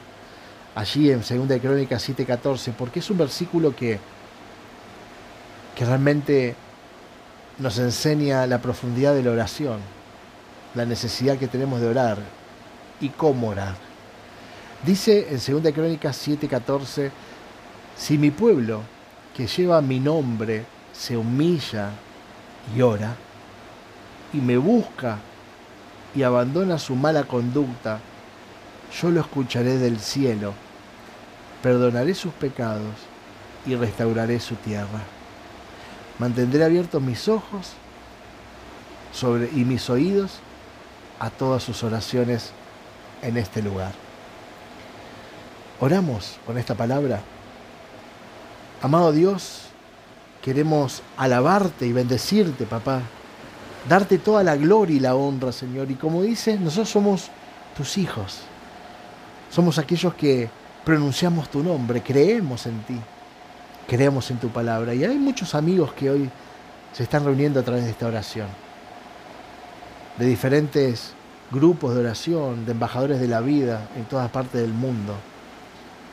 allí en 2 Crónica 7:14, porque es un versículo que que realmente nos enseña la profundidad de la oración, la necesidad que tenemos de orar y cómo orar. Dice en 2 Crónicas 7:14, si mi pueblo, que lleva mi nombre, se humilla y ora, y me busca y abandona su mala conducta, yo lo escucharé del cielo, perdonaré sus pecados y restauraré su tierra. Mantendré abiertos mis ojos y mis oídos a todas sus oraciones en este lugar. Oramos con esta palabra. Amado Dios, queremos alabarte y bendecirte, papá. Darte toda la gloria y la honra, Señor. Y como dices, nosotros somos tus hijos. Somos aquellos que pronunciamos tu nombre, creemos en ti creemos en tu palabra. Y hay muchos amigos que hoy se están reuniendo a través de esta oración, de diferentes grupos de oración, de embajadores de la vida en todas partes del mundo,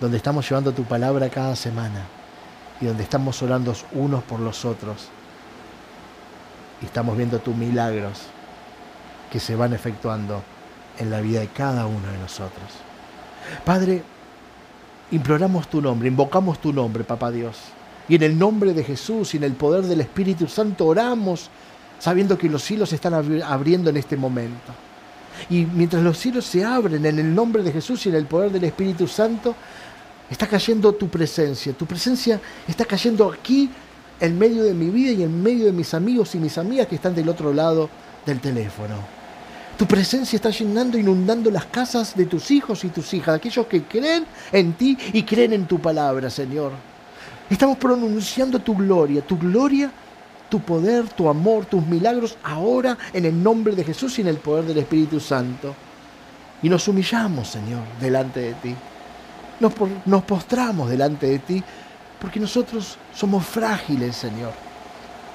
donde estamos llevando tu palabra cada semana y donde estamos orando unos por los otros. Y estamos viendo tus milagros que se van efectuando en la vida de cada uno de nosotros. Padre, imploramos tu nombre, invocamos tu nombre, Papá Dios. Y en el nombre de Jesús y en el poder del Espíritu Santo oramos sabiendo que los cielos se están abriendo en este momento. Y mientras los cielos se abren en el nombre de Jesús y en el poder del Espíritu Santo, está cayendo tu presencia. Tu presencia está cayendo aquí en medio de mi vida y en medio de mis amigos y mis amigas que están del otro lado del teléfono. Tu presencia está llenando, inundando las casas de tus hijos y tus hijas, aquellos que creen en ti y creen en tu palabra, Señor. Estamos pronunciando tu gloria, tu gloria, tu poder, tu amor, tus milagros, ahora en el nombre de Jesús y en el poder del Espíritu Santo. Y nos humillamos, Señor, delante de ti. Nos, nos postramos delante de ti porque nosotros somos frágiles, Señor.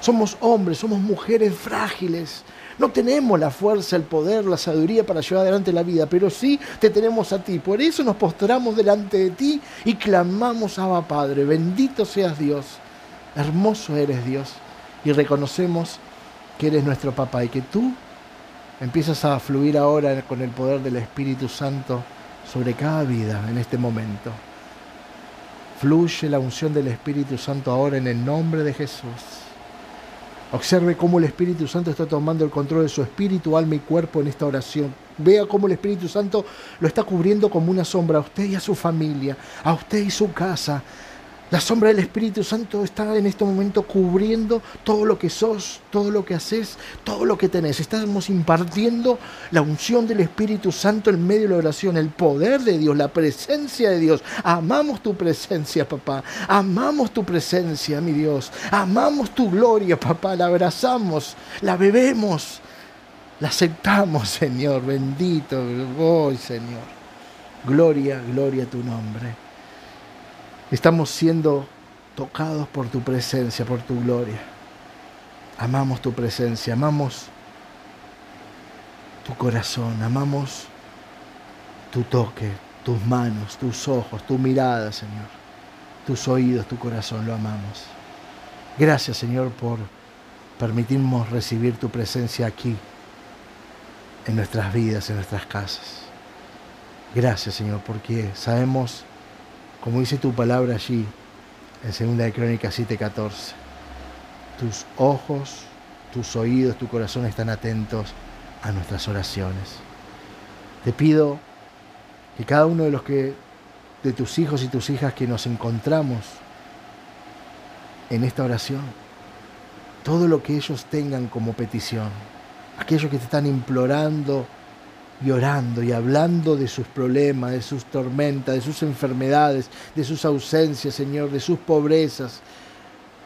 Somos hombres, somos mujeres frágiles no tenemos la fuerza, el poder, la sabiduría para llevar adelante la vida, pero sí te tenemos a ti. Por eso nos postramos delante de ti y clamamos, Abba Padre, bendito seas Dios, hermoso eres Dios. Y reconocemos que eres nuestro papá y que tú empiezas a fluir ahora con el poder del Espíritu Santo sobre cada vida en este momento. Fluye la unción del Espíritu Santo ahora en el nombre de Jesús. Observe cómo el Espíritu Santo está tomando el control de su espíritu, alma y cuerpo en esta oración. Vea cómo el Espíritu Santo lo está cubriendo como una sombra a usted y a su familia, a usted y su casa, la sombra del Espíritu Santo está en este momento cubriendo todo lo que sos, todo lo que haces, todo lo que tenés. Estamos impartiendo la unción del Espíritu Santo en medio de la oración, el poder de Dios, la presencia de Dios. Amamos tu presencia, papá. Amamos tu presencia, mi Dios. Amamos tu gloria, papá. La abrazamos, la bebemos, la aceptamos, Señor. Bendito, hoy, Señor. Gloria, gloria a tu nombre. Estamos siendo tocados por tu presencia, por tu gloria. Amamos tu presencia, amamos tu corazón, amamos tu toque, tus manos, tus ojos, tu mirada, Señor, tus oídos, tu corazón, lo amamos. Gracias, Señor, por permitirnos recibir tu presencia aquí, en nuestras vidas, en nuestras casas. Gracias, Señor, porque sabemos, como dice tu palabra allí, en 2 de Crónicas 7:14, tus ojos, tus oídos, tu corazón están atentos a nuestras oraciones. Te pido que cada uno de los que de tus hijos y tus hijas que nos encontramos en esta oración, todo lo que ellos tengan como petición, aquellos que te están implorando y orando y hablando de sus problemas, de sus tormentas, de sus enfermedades, de sus ausencias, Señor, de sus pobrezas,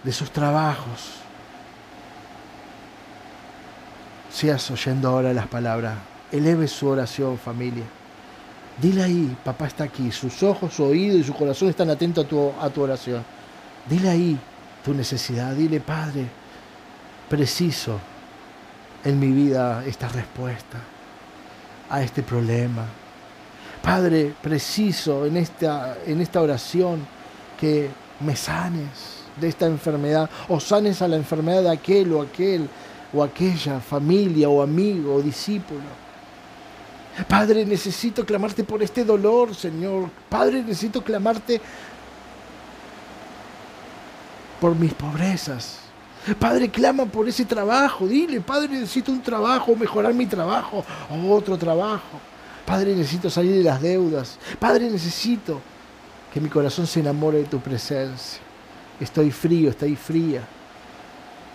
de sus trabajos. Seas oyendo ahora las palabras, eleve su oración, familia. Dile ahí, papá está aquí, sus ojos, su oído y su corazón están atentos a tu, a tu oración. Dile ahí tu necesidad, dile, Padre, preciso en mi vida esta respuesta a este problema. Padre, preciso en esta, en esta oración que me sanes de esta enfermedad o sanes a la enfermedad de aquel o aquel o aquella familia o amigo o discípulo. Padre, necesito clamarte por este dolor, Señor. Padre, necesito clamarte por mis pobrezas. Padre, clama por ese trabajo. Dile, Padre, necesito un trabajo, mejorar mi trabajo o otro trabajo. Padre, necesito salir de las deudas. Padre, necesito que mi corazón se enamore de tu presencia. Estoy frío, estoy fría.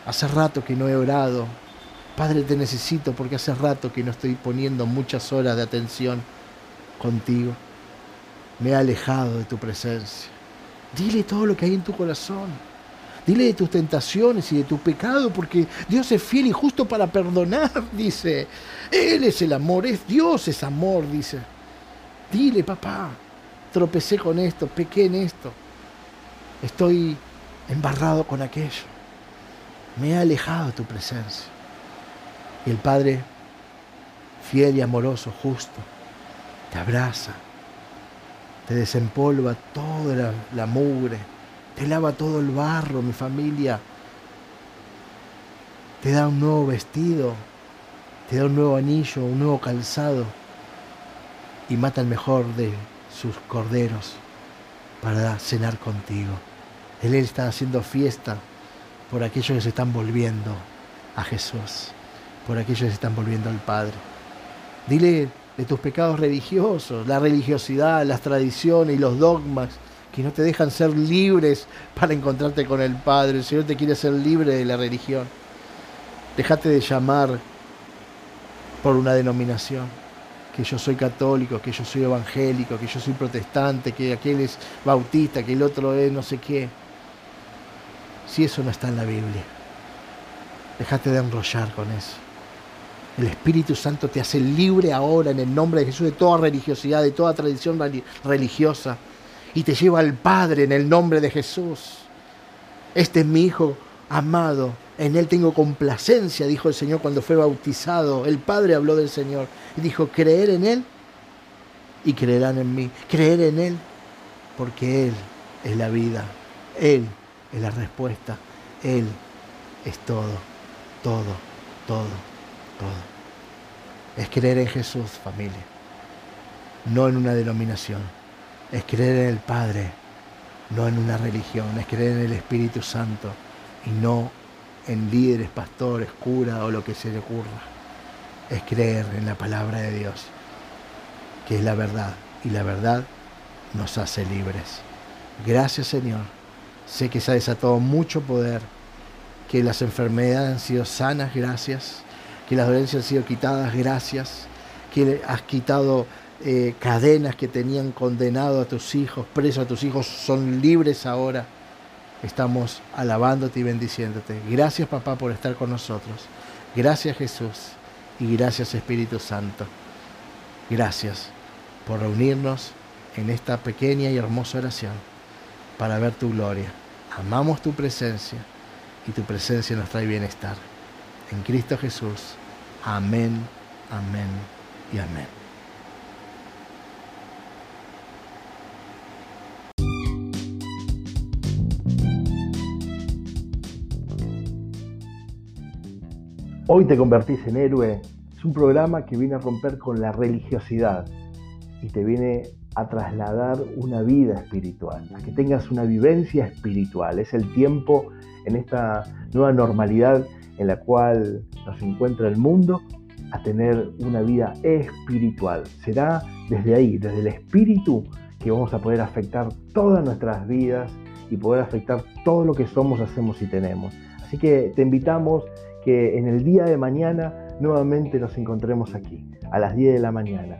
Hace rato que no he orado. Padre, te necesito porque hace rato que no estoy poniendo muchas horas de atención contigo. Me he alejado de tu presencia. Dile todo lo que hay en tu corazón. Dile de tus tentaciones y de tu pecado, porque Dios es fiel y justo para perdonar, dice. Él es el amor, es Dios es amor, dice. Dile, papá, tropecé con esto, pequé en esto. Estoy embarrado con aquello. Me he alejado de tu presencia. Y el Padre, fiel y amoroso, justo, te abraza, te desempolva toda la, la mugre, te lava todo el barro, mi familia, te da un nuevo vestido, te da un nuevo anillo, un nuevo calzado y mata el mejor de sus corderos para cenar contigo. Él está haciendo fiesta por aquellos que se están volviendo a Jesús por aquellos que se están volviendo al Padre. Dile de tus pecados religiosos, la religiosidad, las tradiciones y los dogmas que no te dejan ser libres para encontrarte con el Padre. El Señor te quiere ser libre de la religión. Déjate de llamar por una denominación, que yo soy católico, que yo soy evangélico, que yo soy protestante, que aquel es bautista, que el otro es no sé qué. Si eso no está en la Biblia, déjate de enrollar con eso. El Espíritu Santo te hace libre ahora en el nombre de Jesús de toda religiosidad, de toda tradición religiosa. Y te lleva al Padre en el nombre de Jesús. Este es mi Hijo amado. En Él tengo complacencia, dijo el Señor cuando fue bautizado. El Padre habló del Señor y dijo, creer en Él y creerán en mí. Creer en Él porque Él es la vida. Él es la respuesta. Él es todo, todo, todo todo. Es creer en Jesús, familia. No en una denominación. Es creer en el Padre, no en una religión. Es creer en el Espíritu Santo y no en líderes, pastores, curas o lo que se le ocurra. Es creer en la palabra de Dios, que es la verdad. Y la verdad nos hace libres. Gracias Señor. Sé que se ha desatado mucho poder, que las enfermedades han sido sanas, gracias que las dolencias han sido quitadas, gracias, que has quitado eh, cadenas que tenían condenado a tus hijos, presos a tus hijos, son libres ahora. Estamos alabándote y bendiciéndote. Gracias papá por estar con nosotros. Gracias Jesús y gracias Espíritu Santo. Gracias por reunirnos en esta pequeña y hermosa oración para ver tu gloria. Amamos tu presencia y tu presencia nos trae bienestar en Cristo Jesús. Amén, amén y amén. Hoy te convertís en héroe es un programa que viene a romper con la religiosidad, y te viene a trasladar una vida espiritual, a que tengas una vivencia espiritual. Es el tiempo en esta nueva normalidad en la cual nos encuentra el mundo a tener una vida espiritual. Será desde ahí, desde el espíritu, que vamos a poder afectar todas nuestras vidas y poder afectar todo lo que somos, hacemos y tenemos. Así que te invitamos que en el día de mañana nuevamente nos encontremos aquí, a las 10 de la mañana,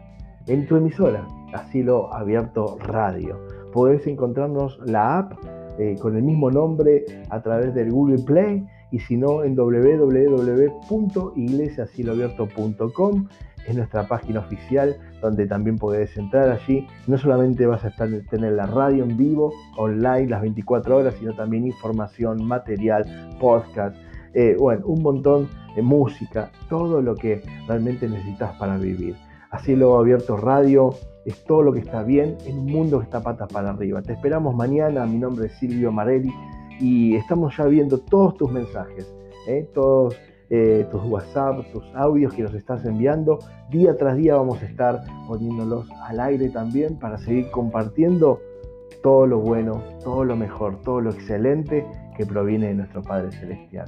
en tu emisora, Asilo Abierto Radio. Podés encontrarnos la app eh, con el mismo nombre a través del Google Play y si no en www.iglesiasiloabierto.com es nuestra página oficial donde también podés entrar allí. No solamente vas a estar, tener la radio en vivo, online, las 24 horas, sino también información, material, podcast, eh, bueno, un montón de música, todo lo que realmente necesitas para vivir. Así lo abierto radio es todo lo que está bien en un mundo que está patas para arriba. Te esperamos mañana, mi nombre es Silvio Marelli y estamos ya viendo todos tus mensajes, ¿eh? todos eh, tus WhatsApp, tus audios que nos estás enviando. Día tras día vamos a estar poniéndolos al aire también para seguir compartiendo todo lo bueno, todo lo mejor, todo lo excelente que proviene de nuestro Padre Celestial.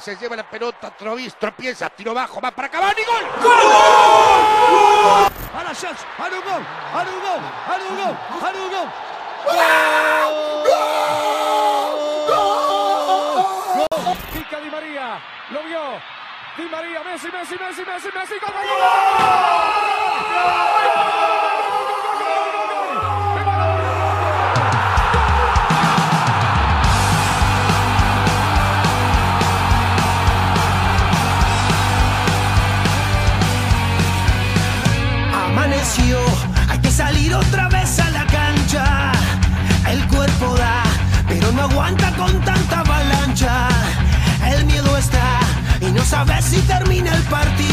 Se lleva la pelota, Trovis, tropieza, tiro bajo, va para acabar y gol. ¡Gol! A la chance, a un gol, a un gol, a un gol, a un gol. ¡Gol! ¡Gol! Pica Di María, lo vio. Di María, Messi, Messi, Messi, Messi, Messi, gol, gol, gol. Si termina el partido.